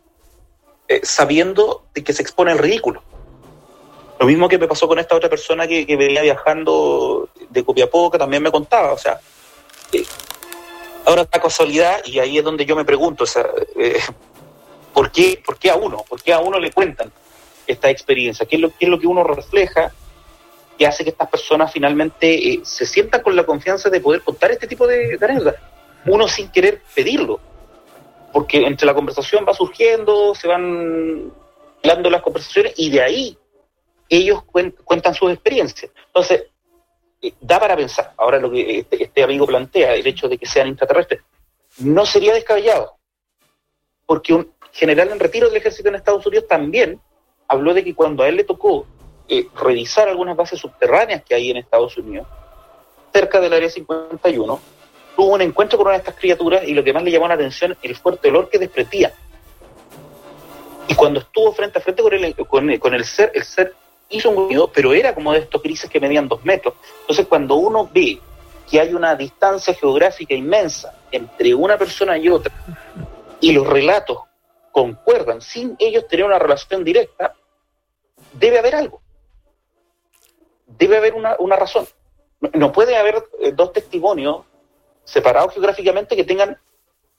[SPEAKER 2] eh, sabiendo de que se expone al ridículo. Lo mismo que me pasó con esta otra persona que, venía viajando de Copiapó, que también me contaba, o sea, eh, ahora la casualidad, y ahí es donde yo me pregunto, o sea, eh, ¿por, qué, ¿por qué a uno? ¿Por qué a uno le cuentan esta experiencia? ¿Qué es lo, qué es lo que uno refleja que hace que estas personas finalmente se sientan con la confianza de poder contar este tipo de, de anécdotas? Uno sin querer pedirlo, porque entre la conversación va surgiendo, se van dando las conversaciones y de ahí ellos cuentan sus experiencias. Entonces, eh, da para pensar, ahora lo que este, este, amigo plantea, el hecho de que sean intraterrestres, no sería descabellado, porque un general en retiro del ejército en Estados Unidos también habló de que cuando a él le tocó eh, revisar algunas bases subterráneas que hay en Estados Unidos, cerca del área 51, tuvo un encuentro con una de estas criaturas y lo que más le llamó la atención el fuerte olor que desprendía. Y cuando estuvo frente a frente con el, con, el ser, el ser hizo un ruido, pero era como de estos grises que medían dos metros. Entonces, cuando uno ve que hay una distancia geográfica inmensa entre una persona y otra, y los relatos concuerdan sin ellos tener una relación directa, debe haber algo. Debe haber una, razón. No puede haber eh, dos testimonios separados geográficamente que tengan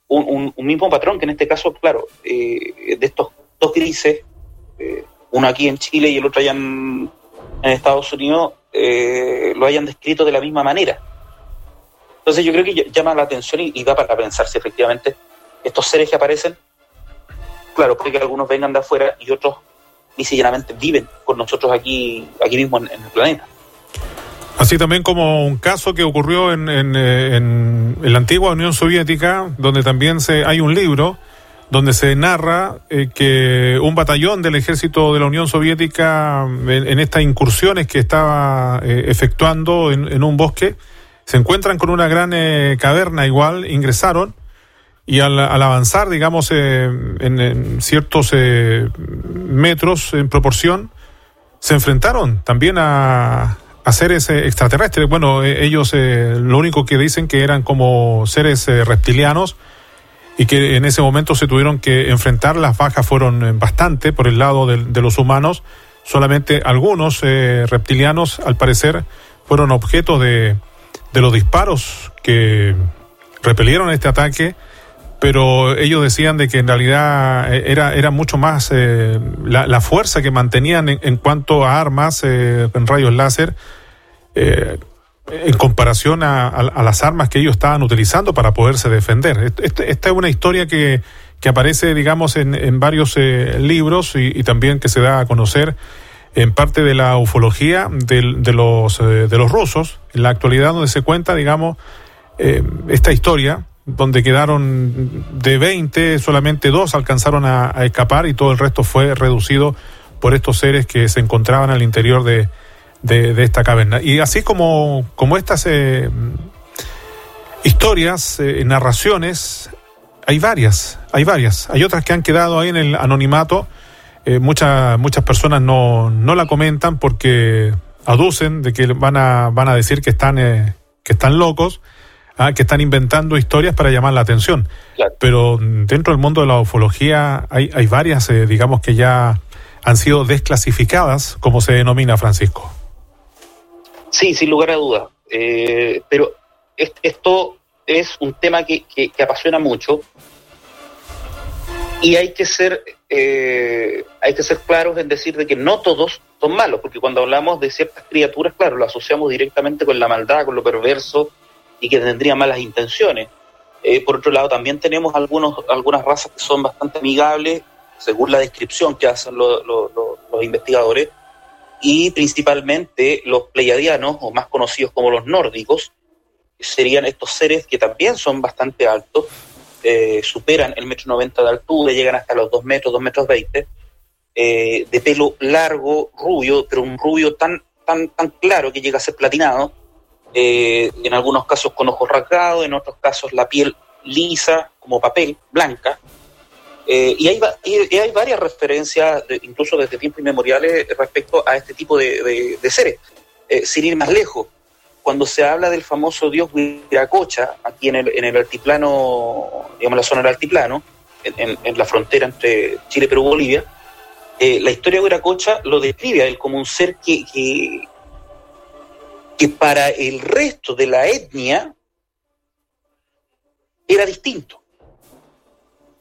[SPEAKER 2] un, mismo patrón, que en este caso, claro, eh, de estos dos grises, eh, uno aquí en Chile y el otro allá en, Estados Unidos, lo hayan descrito de la misma manera. Entonces yo creo que llama la atención y, da para pensar si efectivamente estos seres que aparecen, claro, puede que algunos vengan de afuera y otros ni viven con nosotros aquí, aquí mismo en, el planeta.
[SPEAKER 1] Así también como un caso que ocurrió en, en, la antigua Unión Soviética, donde también se, hay un libro donde se narra eh, que un batallón del ejército de la Unión Soviética en, estas incursiones que estaba eh, efectuando en, un bosque, se encuentran con una gran eh, caverna igual, ingresaron y al, avanzar, digamos, eh, en, ciertos eh, metros en proporción, se enfrentaron también a, a seres eh, extraterrestres. Bueno, ellos lo único que dicen que eran como seres reptilianos y que en ese momento se tuvieron que enfrentar. Las bajas fueron bastante por el lado de, de los humanos. Solamente algunos reptilianos, al parecer, fueron objeto de, de los disparos que repelieron este ataque pero ellos decían de que en realidad eh, era, era mucho más eh, la, fuerza que mantenían en, cuanto a armas eh, en rayos láser en comparación a, las armas que ellos estaban utilizando para poderse defender. Esta es una historia que, que aparece, digamos, en, en varios libros y, también que se da a conocer en parte de la ufología de, de los, de los rusos, en la actualidad donde se cuenta, digamos, esta historia donde quedaron de 20, solamente dos alcanzaron a, escapar y todo el resto fue reducido por estos seres que se encontraban al interior de, de, esta caverna. Y así como, como estas eh, historias, eh, narraciones, hay varias, hay varias. Hay otras que han quedado ahí en el anonimato. Eh, muchas, muchas personas no, no la comentan porque aducen de que van a, van a decir que están, que están locos Ah, que están inventando historias para llamar la atención. Pero dentro del mundo de la ufología hay, hay varias, eh, digamos, que ya han sido desclasificadas, como se denomina, Francisco.
[SPEAKER 2] Sí, sin lugar a dudas. Eh, pero esto es un tema que, que, apasiona mucho y hay que ser eh, hay que ser claros en decir de que no todos son malos, porque cuando hablamos de ciertas criaturas, claro, lo asociamos directamente con la maldad, con lo perverso, y que tendría malas intenciones. Eh, por otro lado, también tenemos algunos, algunas razas que son bastante amigables, según la descripción que hacen los investigadores, y principalmente los pleiadianos, o más conocidos como los nórdicos, serían estos seres que también son bastante altos, eh, superan el metro noventa de altura, llegan hasta los dos metros, dos metros veinte, eh, de pelo largo, rubio, pero un rubio tan, tan, tan claro que llega a ser platinado, eh, en algunos casos con ojos rasgados, en otros casos la piel lisa como papel, blanca. Eh, y, hay, hay, varias referencias, incluso desde tiempos inmemoriales, respecto a este tipo de, seres. Eh, sin ir más lejos, cuando se habla del famoso dios Huiracocha, aquí en el, en el altiplano, digamos la zona del altiplano, en, la frontera entre Chile, Perú y Bolivia, la historia de Huiracocha lo describe a él como un ser que, que para el resto de la etnia era distinto.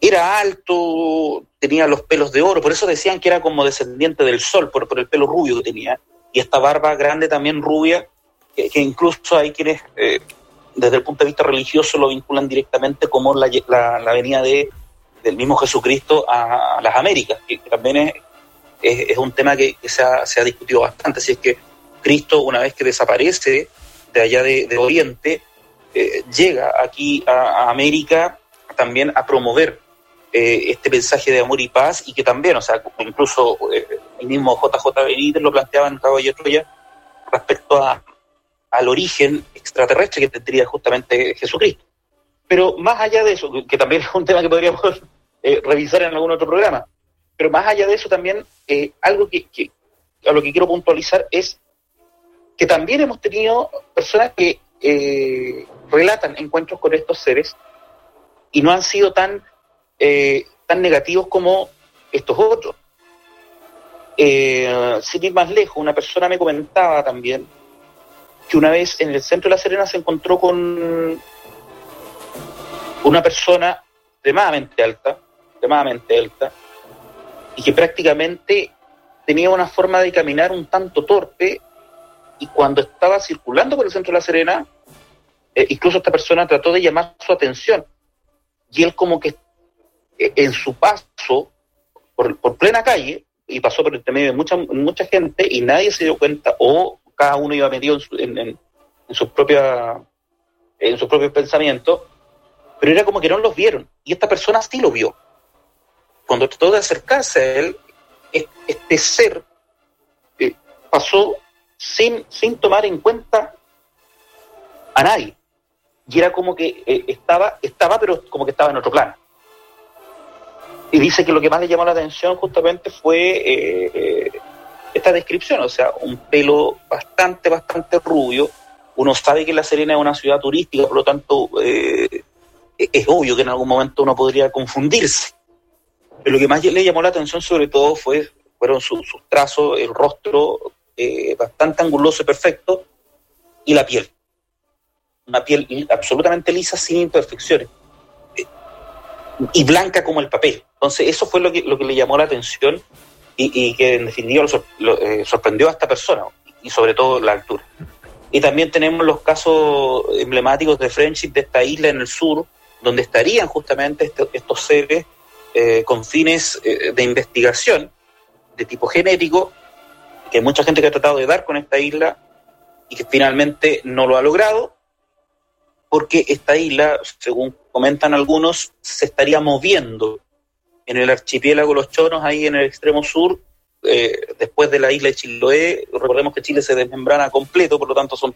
[SPEAKER 2] Era alto, tenía los pelos de oro, por eso decían que era como descendiente del sol, por, el pelo rubio que tenía. Y esta barba grande también rubia, que, incluso hay quienes, eh, desde el punto de vista religioso, lo vinculan directamente como la, la, venida de, del mismo Jesucristo a, las Américas, que, también es, un tema que, se, ha, se ha discutido bastante, si es que Cristo, una vez que desaparece de allá de, Oriente, eh, llega aquí a, América también a promover eh, este mensaje de amor y paz y que también, o sea, incluso eh, el mismo JJ Benítez lo planteaba en Caballo Troya respecto a, al origen extraterrestre que tendría justamente Jesucristo. Pero más allá de eso, que también es un tema que podríamos eh, revisar en algún otro programa, pero más allá de eso también, algo que, a lo que quiero puntualizar es que también hemos tenido personas que eh, relatan encuentros con estos seres y no han sido tan, tan negativos como estos otros. sin ir más lejos, una persona me comentaba también que una vez en el centro de La Serena se encontró con una persona extremadamente alta, extremadamente alta, y que prácticamente tenía una forma de caminar un tanto torpe, y cuando estaba circulando por el centro de La Serena, eh, incluso esta persona trató de llamar su atención, y él como que eh, en su paso por, plena calle, y pasó por el medio de mucha, mucha gente, y nadie se dio cuenta, o cada uno iba metido en, en, en sus propios pensamientos, pero era como que no los vieron. Y esta persona sí lo vio. Cuando trató de acercarse a él, este ser eh, pasó sin, sin tomar en cuenta a nadie. Y era como que eh, estaba, estaba, pero como que estaba en otro plano. Y dice que lo que más le llamó la atención justamente fue eh, esta descripción, o sea, un pelo bastante, bastante rubio. Uno sabe que La Serena es una ciudad turística, por lo tanto, eh, es obvio que en algún momento uno podría confundirse. Pero lo que más le llamó la atención sobre todo fue, fueron sus, trazos, el rostro eh, bastante anguloso y perfecto, y la piel. Una piel absolutamente lisa, sin imperfecciones. Eh, y blanca como el papel. Entonces, eso fue lo que, lo que le llamó la atención y, que en definitiva lo, eh, sorprendió a esta persona y sobre todo la altura. Y también tenemos los casos emblemáticos de friendship de esta isla en el sur, donde estarían justamente estos seres con fines de investigación de tipo genético, que hay mucha gente que ha tratado de dar con esta isla y que finalmente no lo ha logrado, porque esta isla, según comentan algunos, se estaría moviendo en el archipiélago Los Chonos, ahí en el extremo sur, eh, después de la isla de Chiloé. Recordemos que Chile se desmembrana completo, por lo tanto son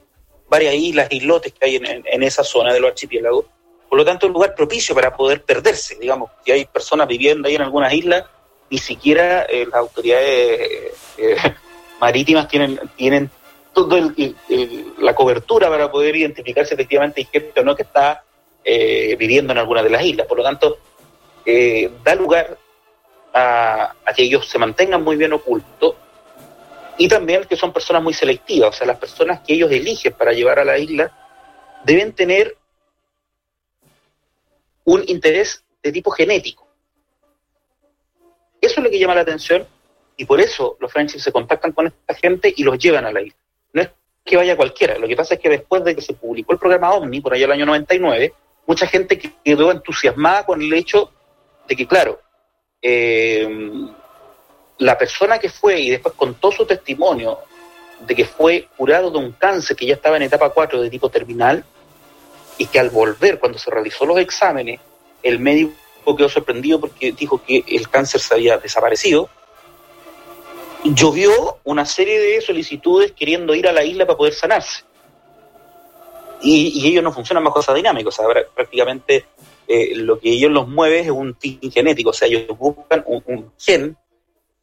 [SPEAKER 2] varias islas, islotes que hay en, esa zona de los archipiélagos. Por lo tanto, es un lugar propicio para poder perderse, digamos. Si hay personas viviendo ahí en algunas islas, ni siquiera eh, las autoridades eh, marítimas tienen, tienen toda la cobertura para poder identificarse efectivamente hay gente o no que está viviendo en alguna de las islas. Por lo tanto, eh, da lugar a, que ellos se mantengan muy bien ocultos y también que son personas muy selectivas, o sea, las personas que ellos eligen para llevar a la isla deben tener un interés de tipo genético. Eso es lo que llama la atención y por eso los friendships se contactan con esta gente y los llevan a la isla. No es que vaya cualquiera, lo que pasa es que después de que se publicó el programa OVNI, por allá el año 99, mucha gente quedó entusiasmada con el hecho de que, claro, eh, la persona que fue y después contó su testimonio de que fue curado de un cáncer que ya estaba en etapa 4 de tipo terminal y que al volver, cuando se realizó los exámenes, el médico quedó sorprendido porque dijo que el cáncer se había desaparecido, llovió una serie de solicitudes queriendo ir a la isla para poder sanarse. Y, ellos no funcionan bajo esa dinámica, o sea, prácticamente eh, lo que ellos los mueve es un tin genético, o sea, ellos buscan un, gen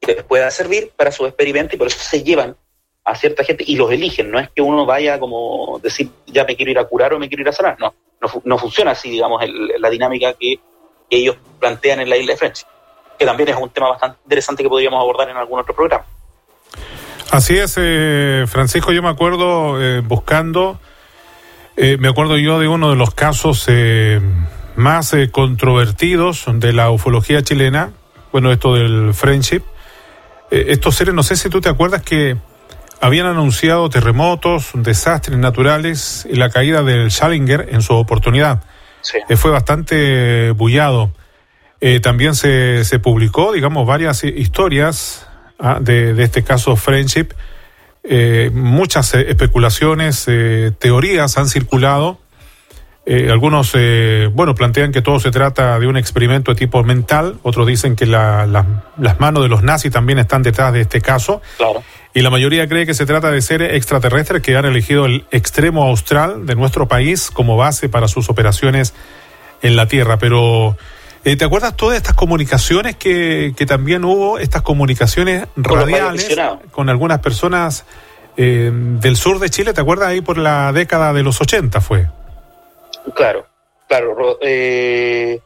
[SPEAKER 2] que les pueda servir para su experimento y por eso se llevan a cierta gente y los eligen. No es que uno vaya como decir, ya me quiero ir a curar o me quiero ir a sanar. No, no, funciona así, digamos, la dinámica que, ellos plantean en la isla de French, que también es un tema bastante interesante que podríamos abordar en algún otro programa.
[SPEAKER 1] Así es, eh, Francisco, yo me acuerdo eh, buscando, me acuerdo yo de uno de los casos más eh, controvertidos de la ufología chilena, bueno, esto del friendship. Eh, estos seres, no sé si tú te acuerdas que habían anunciado terremotos, desastres naturales y la caída del Schallinger en su oportunidad. Sí. Eh, fue bastante bullado. También se, se publicó, digamos, varias historias ah, de, de, este caso Friendship. muchas especulaciones, teorías han circulado Eh, algunos, eh, bueno, plantean que todo se trata de un experimento de tipo mental, otros dicen que la, las manos de los nazis también están detrás de este caso.
[SPEAKER 2] Claro.
[SPEAKER 1] Y la mayoría cree que se trata de seres extraterrestres que han elegido el extremo austral de nuestro país como base para sus operaciones en la Tierra. Pero, eh, ¿te acuerdas todas estas comunicaciones que, que también hubo, estas comunicaciones radiales con algunas personas del sur de Chile? ¿Te acuerdas ahí por la década de los 80 fue?
[SPEAKER 2] Claro, claro. Eh,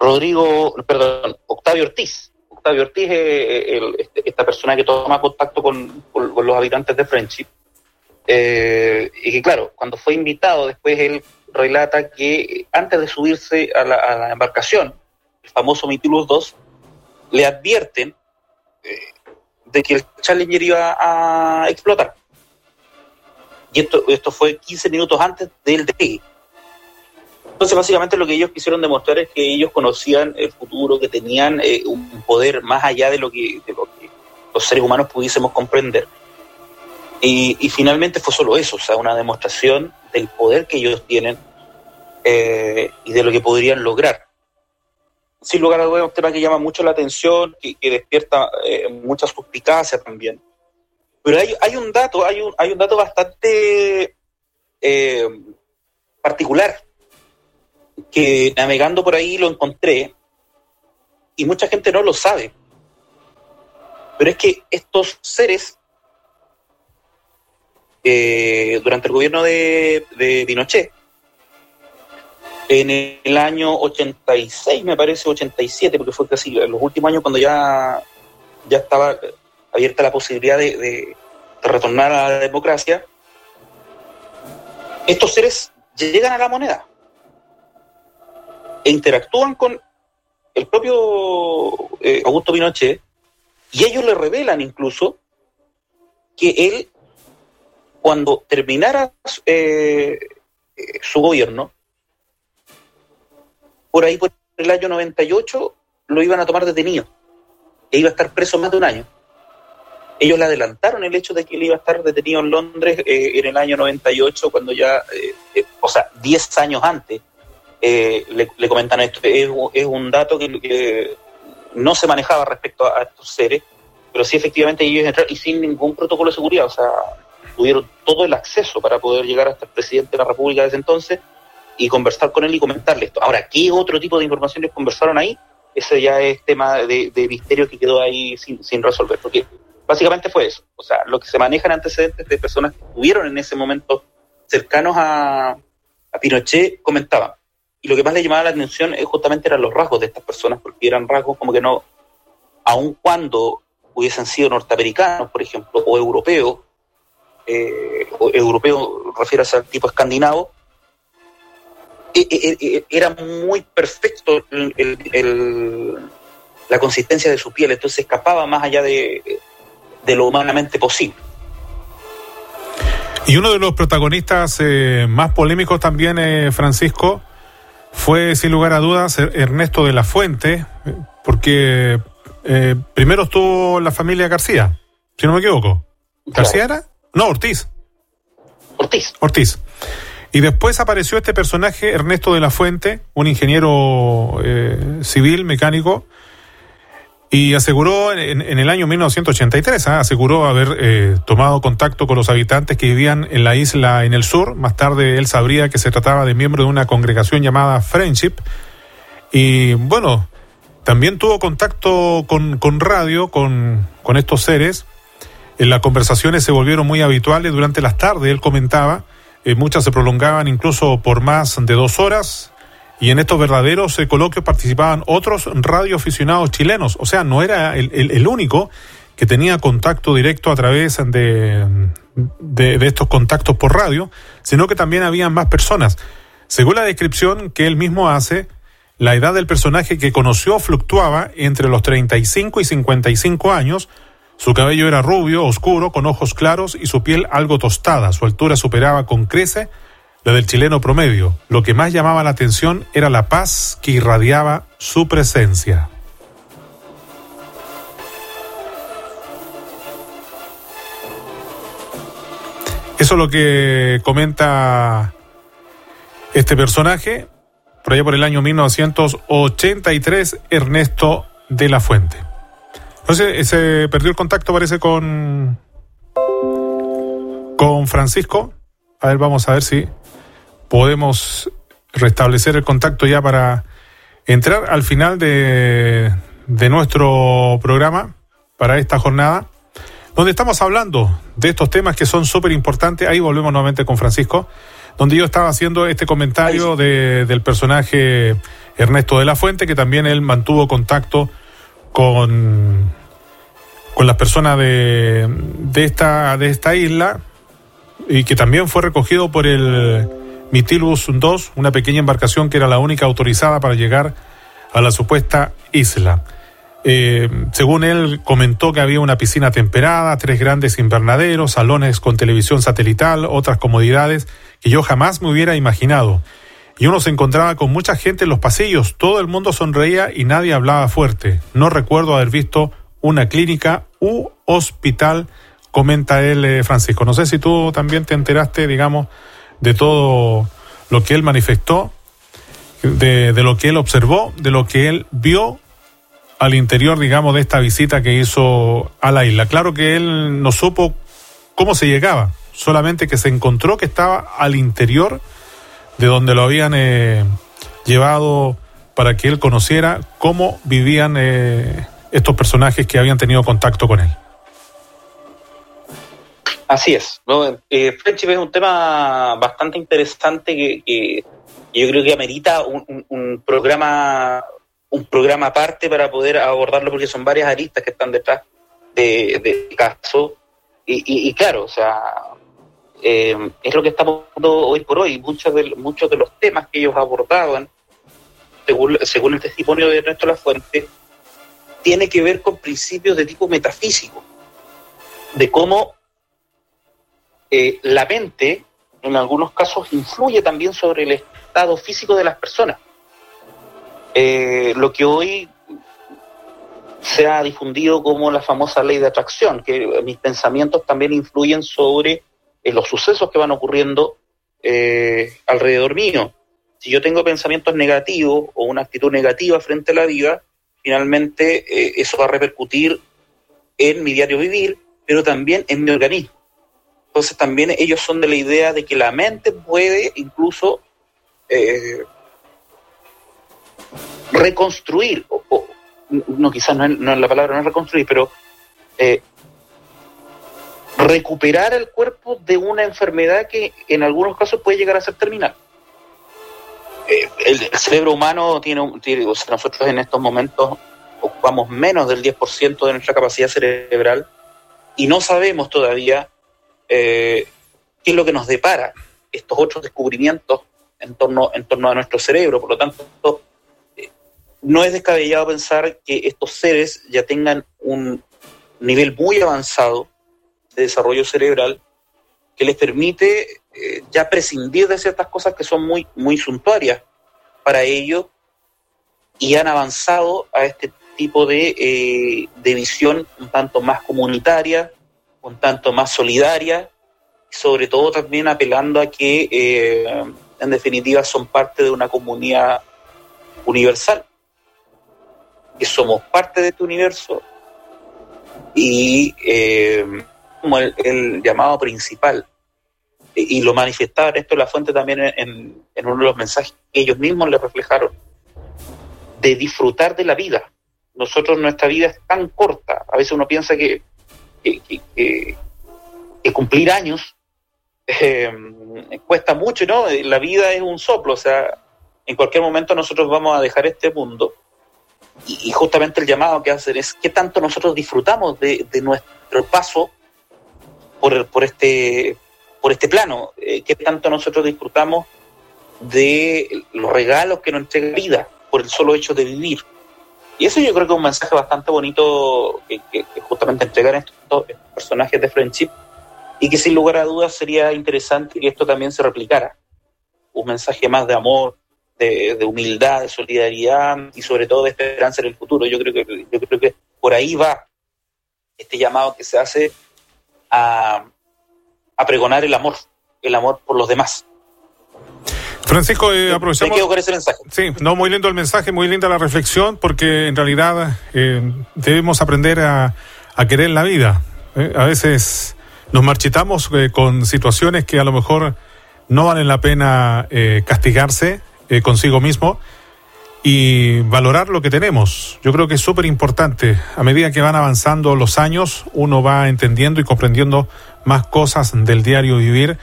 [SPEAKER 2] Rodrigo, perdón, Octavio Ortiz. Octavio Ortiz es este, esta persona que toma contacto con, los habitantes de Friendship. Eh, y que, claro, cuando fue invitado, después él relata que antes de subirse a la, embarcación, el famoso Mitilus 2, le advierten eh, de que el Challenger iba a explotar. Y esto, esto fue 15 minutos antes del despegue. Entonces, básicamente lo que ellos quisieron demostrar es que ellos conocían el futuro, que tenían eh, un poder más allá de lo, que, los seres humanos pudiésemos comprender. Y, finalmente fue solo eso, o sea, una demostración del poder que ellos tienen eh, y de lo que podrían lograr. Sin lugar a dudas, es un tema que llama mucho la atención, que, despierta eh, mucha suspicacia también. Pero hay, hay un dato, hay un, hay un dato bastante particular que navegando por ahí lo encontré y mucha gente no lo sabe. Pero es que estos seres, eh, durante el gobierno de, de Pinochet, en el año 86, me parece, 87, porque fue casi en los últimos años cuando ya, ya estaba abierta la posibilidad de, retornar a la democracia, estos seres llegan a la moneda e interactúan con el propio eh, Augusto Pinochet y ellos le revelan incluso que él, cuando terminara eh, eh, su gobierno, por ahí por el año 98 lo iban a tomar detenido e iba a estar preso más de un año. Ellos le adelantaron el hecho de que él iba a estar detenido en Londres en el año 98, cuando ya, o sea, 10 años antes eh, le, comentan esto. Es, un dato que, no se manejaba respecto a, estos seres, pero sí efectivamente ellos entraron y sin ningún protocolo de seguridad, o sea, tuvieron todo el acceso para poder llegar hasta el presidente de la República desde entonces y conversar con él y comentarle esto. Ahora, ¿qué otro tipo de información les conversaron ahí? Ese ya es tema de, misterio que quedó ahí sin, resolver, porque básicamente fue eso. O sea, lo que se manejan antecedentes de personas que estuvieron en ese momento cercanos a, a Pinochet comentaban y lo que más le llamaba la atención es justamente eran los rasgos de estas personas, porque eran rasgos como que no, aun cuando hubiesen sido norteamericanos, por ejemplo, o europeos, eh, o europeo refiere al tipo escandinavo, e, e, e, era muy perfecto la consistencia de su piel, entonces escapaba más allá de, lo humanamente posible.
[SPEAKER 1] Y uno de los protagonistas eh, más polémicos también, eh, Francisco, fue sin lugar a dudas Ernesto de la Fuente, porque eh, primero estuvo la familia García, si no me equivoco. ¿García era? No, Ortiz.
[SPEAKER 2] Ortiz.
[SPEAKER 1] Ortiz. Y después apareció este personaje, Ernesto de la Fuente, un ingeniero eh, civil, mecánico, y aseguró en, el año 1983, ¿ah? aseguró haber eh, tomado contacto con los habitantes que vivían en la isla en el sur. Más tarde él sabría que se trataba de miembro de una congregación llamada Friendship. Y bueno, también tuvo contacto con, con radio, con, con estos seres. En las conversaciones se volvieron muy habituales durante las tardes, él comentaba. Eh, muchas se prolongaban incluso por más de dos horas y en estos verdaderos eh, coloquios participaban otros radioaficionados chilenos. O sea, no era el, único que tenía contacto directo a través de, de, estos contactos por radio, sino que también había más personas. Según la descripción que él mismo hace, la edad del personaje que conoció fluctuaba entre los 35 y 55 años, su cabello era rubio, oscuro, con ojos claros y su piel algo tostada, su altura superaba con crece la del chileno promedio. Lo que más llamaba la atención era la paz que irradiaba su presencia. Eso es lo que comenta este personaje, por allá por el año 1983, Ernesto de la Fuente. Entonces, se perdió el contacto, parece, con, con Francisco. A ver, vamos a ver si podemos restablecer el contacto ya para entrar al final de, de nuestro programa para esta jornada, donde estamos hablando de estos temas que son súper importantes. Ahí volvemos nuevamente con Francisco, donde yo estaba haciendo este comentario de, del personaje Ernesto de la Fuente, que también él mantuvo contacto con, con las personas de, de, esta, de esta isla y que también fue recogido por el Mitilus 2, una pequeña embarcación que era la única autorizada para llegar a la supuesta isla. Eh, según él, comentó que había una piscina temperada, tres grandes invernaderos, salones con televisión satelital, otras comodidades que yo jamás me hubiera imaginado y uno se encontraba con mucha gente en los pasillos, todo el mundo sonreía y nadie hablaba fuerte. No recuerdo haber visto una clínica u hospital, comenta él, eh, Francisco. No sé si tú también te enteraste, digamos, de todo lo que él manifestó, de, de lo que él observó, de lo que él vio al interior, digamos, de esta visita que hizo a la isla. Claro que él no supo cómo se llegaba, solamente que se encontró que estaba al interior de donde lo habían eh, llevado para que él conociera cómo vivían eh, estos personajes que habían tenido contacto con él.
[SPEAKER 2] Así es. ¿no? Eh, es un tema bastante interesante que, yo creo que amerita un, programa un programa aparte para poder abordarlo porque son varias aristas que están detrás de, de caso y, y, y, claro, o sea, eh, es lo que estamos viendo hoy por hoy. Muchos de, muchos de los temas que ellos abordaban, según, según el testimonio de Ernesto La Fuente, tiene que ver con principios de tipo metafísico, de cómo eh, la mente, en algunos casos, influye también sobre el estado físico de las personas. Eh, lo que hoy se ha difundido como la famosa ley de atracción, que mis pensamientos también influyen sobre en los sucesos que van ocurriendo eh, alrededor mío. Si yo tengo pensamientos negativos o una actitud negativa frente a la vida, finalmente eh, eso va a repercutir en mi diario vivir, pero también en mi organismo. Entonces también ellos son de la idea de que la mente puede incluso eh, reconstruir, o, no quizás no es, la palabra no reconstruir, pero recuperar el cuerpo de una enfermedad que en algunos casos puede llegar a ser terminal. Eh, el, cerebro humano tiene, nosotros en estos momentos ocupamos menos del 10% de nuestra capacidad cerebral y no sabemos todavía eh, qué es lo que nos depara estos otros descubrimientos en torno, en torno a nuestro cerebro. Por lo tanto, eh, no es descabellado pensar que estos seres ya tengan un nivel muy avanzado de desarrollo cerebral que les permite eh, ya prescindir de ciertas cosas que son muy, muy suntuarias para ellos y han avanzado a este tipo de, eh, de visión un tanto más comunitaria, un tanto más solidaria, sobre todo también apelando a que eh, en definitiva son parte de una comunidad universal, que somos parte de este universo y eh, como el, el, llamado principal. Y, y lo manifestaba esto la fuente también en, en, uno de los mensajes que ellos mismos le reflejaron, de disfrutar de la vida. Nosotros, nuestra vida es tan corta, a veces uno piensa que, que, que, que cumplir años eh, cuesta mucho, ¿no? La vida es un soplo, o sea, en cualquier momento nosotros vamos a dejar este mundo y, y justamente el llamado que hacen es qué tanto nosotros disfrutamos de, de nuestro paso por, por, este, por este plano, eh, qué tanto nosotros disfrutamos de los regalos que nos entrega la vida por el solo hecho de vivir. Y eso yo creo que es un mensaje bastante bonito que, que, que justamente entregar estos, estos personajes de Friendship y que sin lugar a dudas sería interesante que esto también se replicara. Un mensaje más de amor, de, de, humildad, de solidaridad y sobre todo de esperanza en el futuro. Yo creo que, yo creo que por ahí va este llamado que se hace a, a pregonar el amor, el amor por los demás.
[SPEAKER 1] Francisco, eh, aprovechamos. con ese mensaje. Sí, no, muy lindo el mensaje, muy linda la reflexión, porque en realidad eh, debemos aprender a, a, querer la vida. ¿eh? A veces nos marchitamos eh, con situaciones que a lo mejor no valen la pena castigarse consigo mismo y valorar lo que tenemos. Yo creo que es súper importante. A medida que van avanzando los años, uno va entendiendo y comprendiendo más cosas del diario vivir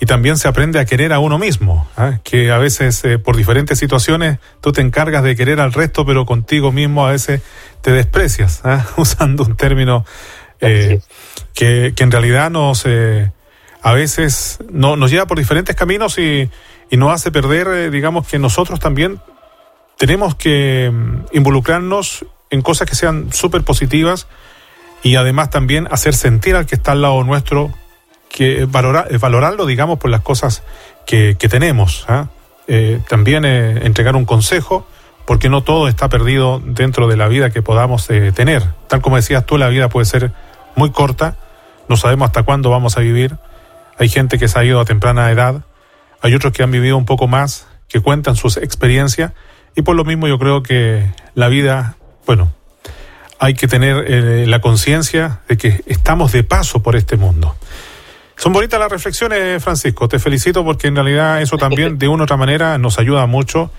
[SPEAKER 1] y también se aprende a querer a uno mismo, ¿ah? que a veces eh, por diferentes situaciones tú te encargas de querer al resto, pero contigo mismo a veces te desprecias, ¿ah? usando un término eh, que, que, en realidad nos eh, a veces no, nos lleva por diferentes caminos y, y nos hace perder, digamos que nosotros también tenemos que mm, involucrarnos en cosas que sean súper positivas y además también hacer sentir al que está al lado nuestro que valorar, eh, valorarlo, digamos, por las cosas que, que tenemos. ¿ah? Eh, también eh, entregar un consejo, porque no todo está perdido dentro de la vida que podamos tener. Tal como decías tú, la vida puede ser muy corta, no sabemos hasta cuándo vamos a vivir. Hay gente que se ha ido a temprana edad, hay otros que han vivido un poco más, que cuentan sus experiencias, y por lo mismo yo creo que la vida, bueno, hay que tener la conciencia de que estamos de paso por este mundo. Son bonitas las reflexiones, Francisco. Te felicito porque en realidad eso también de una u otra manera nos ayuda mucho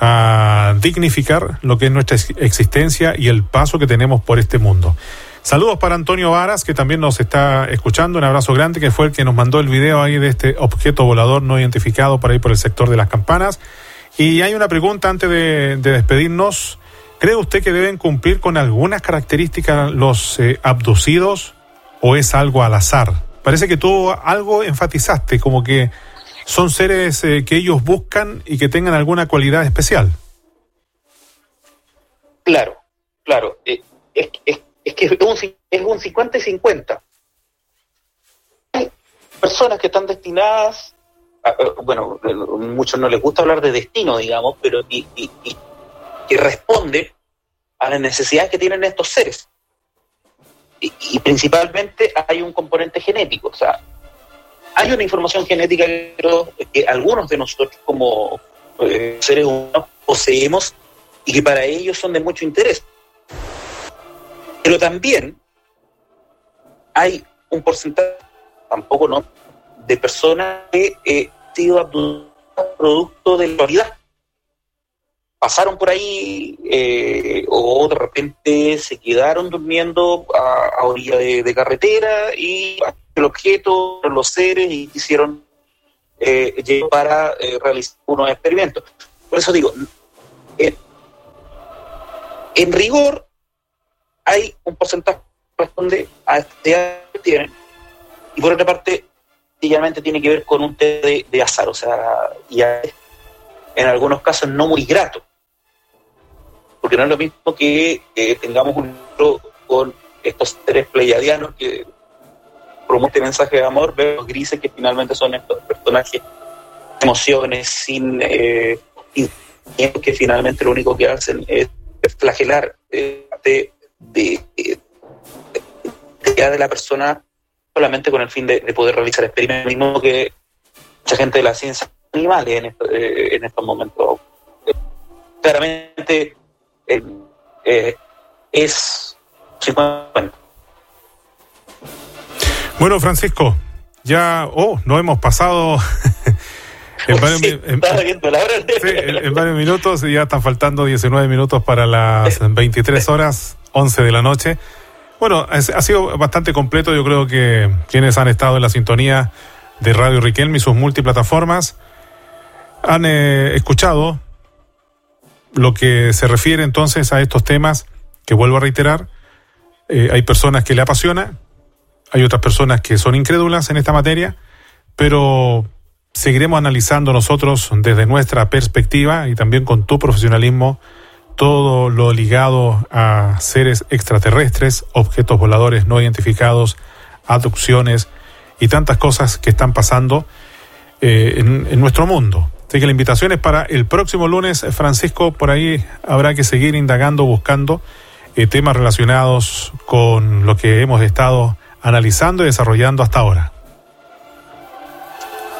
[SPEAKER 1] a dignificar lo que es nuestra existencia y el paso que tenemos por este mundo. Saludos para Antonio Varas, que también nos está escuchando. Un abrazo grande, que fue el que nos mandó el video ahí de este objeto volador no identificado para ir por el sector de las campanas. Y hay una pregunta antes de, despedirnos. ¿Cree usted que deben cumplir con algunas características los eh, abducidos o es algo al azar? parece que tú algo enfatizaste, como que son seres eh, que ellos buscan y que tengan alguna cualidad especial.
[SPEAKER 2] Claro, claro. Eh, es, es, que es un, es un 50 y 50. Hay personas que están destinadas, bueno, muchos no les gusta hablar de destino, digamos, pero y, y, y que responde a las necesidades que tienen estos seres y, principalmente hay un componente genético, o sea, hay una información genética que algunos de nosotros como eh, seres humanos poseemos y que para ellos son de mucho interés. Pero también hay un porcentaje, tampoco no, de personas que eh, sido abducidas producto de la realidad pasaron por ahí eh, o de repente se quedaron durmiendo a, orilla de, carretera y el objeto, los seres y quisieron eh, para eh, realizar unos experimentos. Por eso digo, en rigor hay un porcentaje que responde a este que tienen y por otra parte, sencillamente tiene que ver con un té de, azar, o sea, y en algunos casos no muy grato. Porque no es lo mismo que tengamos un con estos tres pleiadianos que promueven mensaje de amor, ver los grises que finalmente son estos personajes emociones sin eh, que finalmente lo único que hacen es flagelar eh, de, de, la persona solamente con el fin de, poder realizar experimentos, mismo que mucha gente de la ciencia animales en, eh, en estos momentos. Claramente eh, es
[SPEAKER 1] Bueno, Francisco, ya, oh, no hemos pasado en, varios, minutos y ya están faltando 19 minutos para las 23 horas, 11 de la noche. Bueno, ha sido bastante completo. Yo creo que quienes han estado en la sintonía de Radio Riquelme y sus multiplataformas han eh, escuchado lo que se refiere entonces a estos temas, que vuelvo a reiterar, eh, hay personas que le apasiona, hay otras personas que son incrédulas en esta materia, pero seguiremos analizando nosotros desde nuestra perspectiva y también con tu profesionalismo todo lo ligado a seres extraterrestres, objetos voladores no identificados, aducciones y tantas cosas que están pasando eh, en nuestro mundo. Así que la invitación es para el próximo lunes, Francisco, por ahí habrá que seguir indagando, buscando eh, temas relacionados con lo que hemos estado analizando y desarrollando hasta ahora.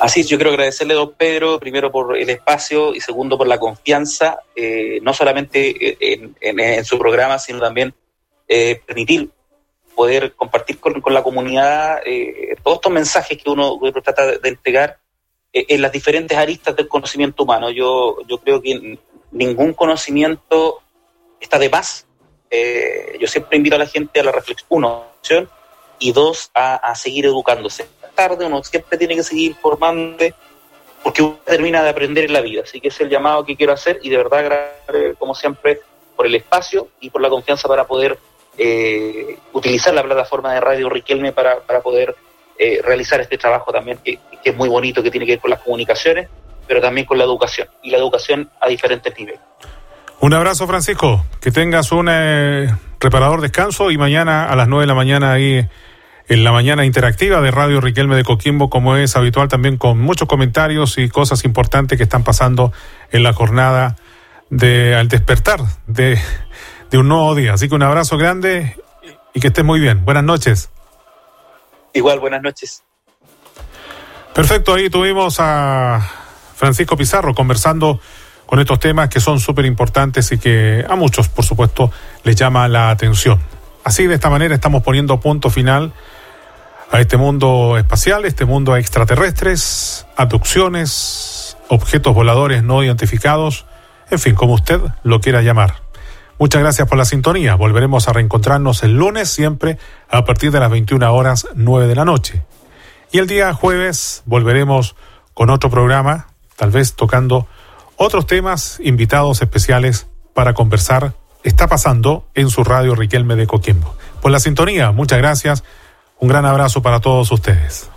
[SPEAKER 2] Así, yo quiero agradecerle, don Pedro, primero por el espacio y segundo por la confianza, eh, no solamente en, su programa, sino también eh, permitir poder compartir con, la comunidad eh, todos estos mensajes que uno trata de entregar en las diferentes aristas del conocimiento humano. Yo, yo creo que ningún conocimiento está de más. yo siempre invito a la gente a la reflexión, uno, y dos, a seguir educándose tarde, uno siempre tiene que seguir formándose porque uno termina de aprender en la vida. Así que es el llamado que quiero hacer y de verdad agradecer, como siempre, por el espacio y por la confianza para poder eh, utilizar la plataforma de Radio Riquelme para, para poder eh, realizar este trabajo también, que, es muy bonito, que tiene que ver con las comunicaciones, pero también con la educación, y la educación a diferentes niveles.
[SPEAKER 1] Un abrazo, Francisco. Que tengas un eh, reparador descanso y mañana a las 9 de la mañana ahí en la mañana interactiva de Radio Riquelme de Coquimbo, como es habitual, también con muchos comentarios y cosas importantes que están pasando en la jornada de al despertar de, de un nuevo día. Así que un abrazo grande y que estés muy bien. Buenas noches.
[SPEAKER 2] Igual, buenas noches.
[SPEAKER 1] Perfecto, ahí tuvimos a Francisco Pizarro conversando con estos temas que son súper importantes y que a muchos, por supuesto, les llama la atención. Así, de esta manera, estamos poniendo punto final a este mundo espacial, este mundo extraterrestres, abducciones, objetos voladores no identificados, en fin, como usted lo quiera llamar. Muchas gracias por la sintonía. Volveremos a reencontrarnos el lunes siempre a partir de las 21 horas 9 de la noche. Y el día jueves volveremos con otro programa, tal vez tocando otros temas, invitados especiales para conversar. Está pasando en su radio Riquelme de Coquimbo. Por la sintonía, muchas gracias. Un gran abrazo para todos ustedes.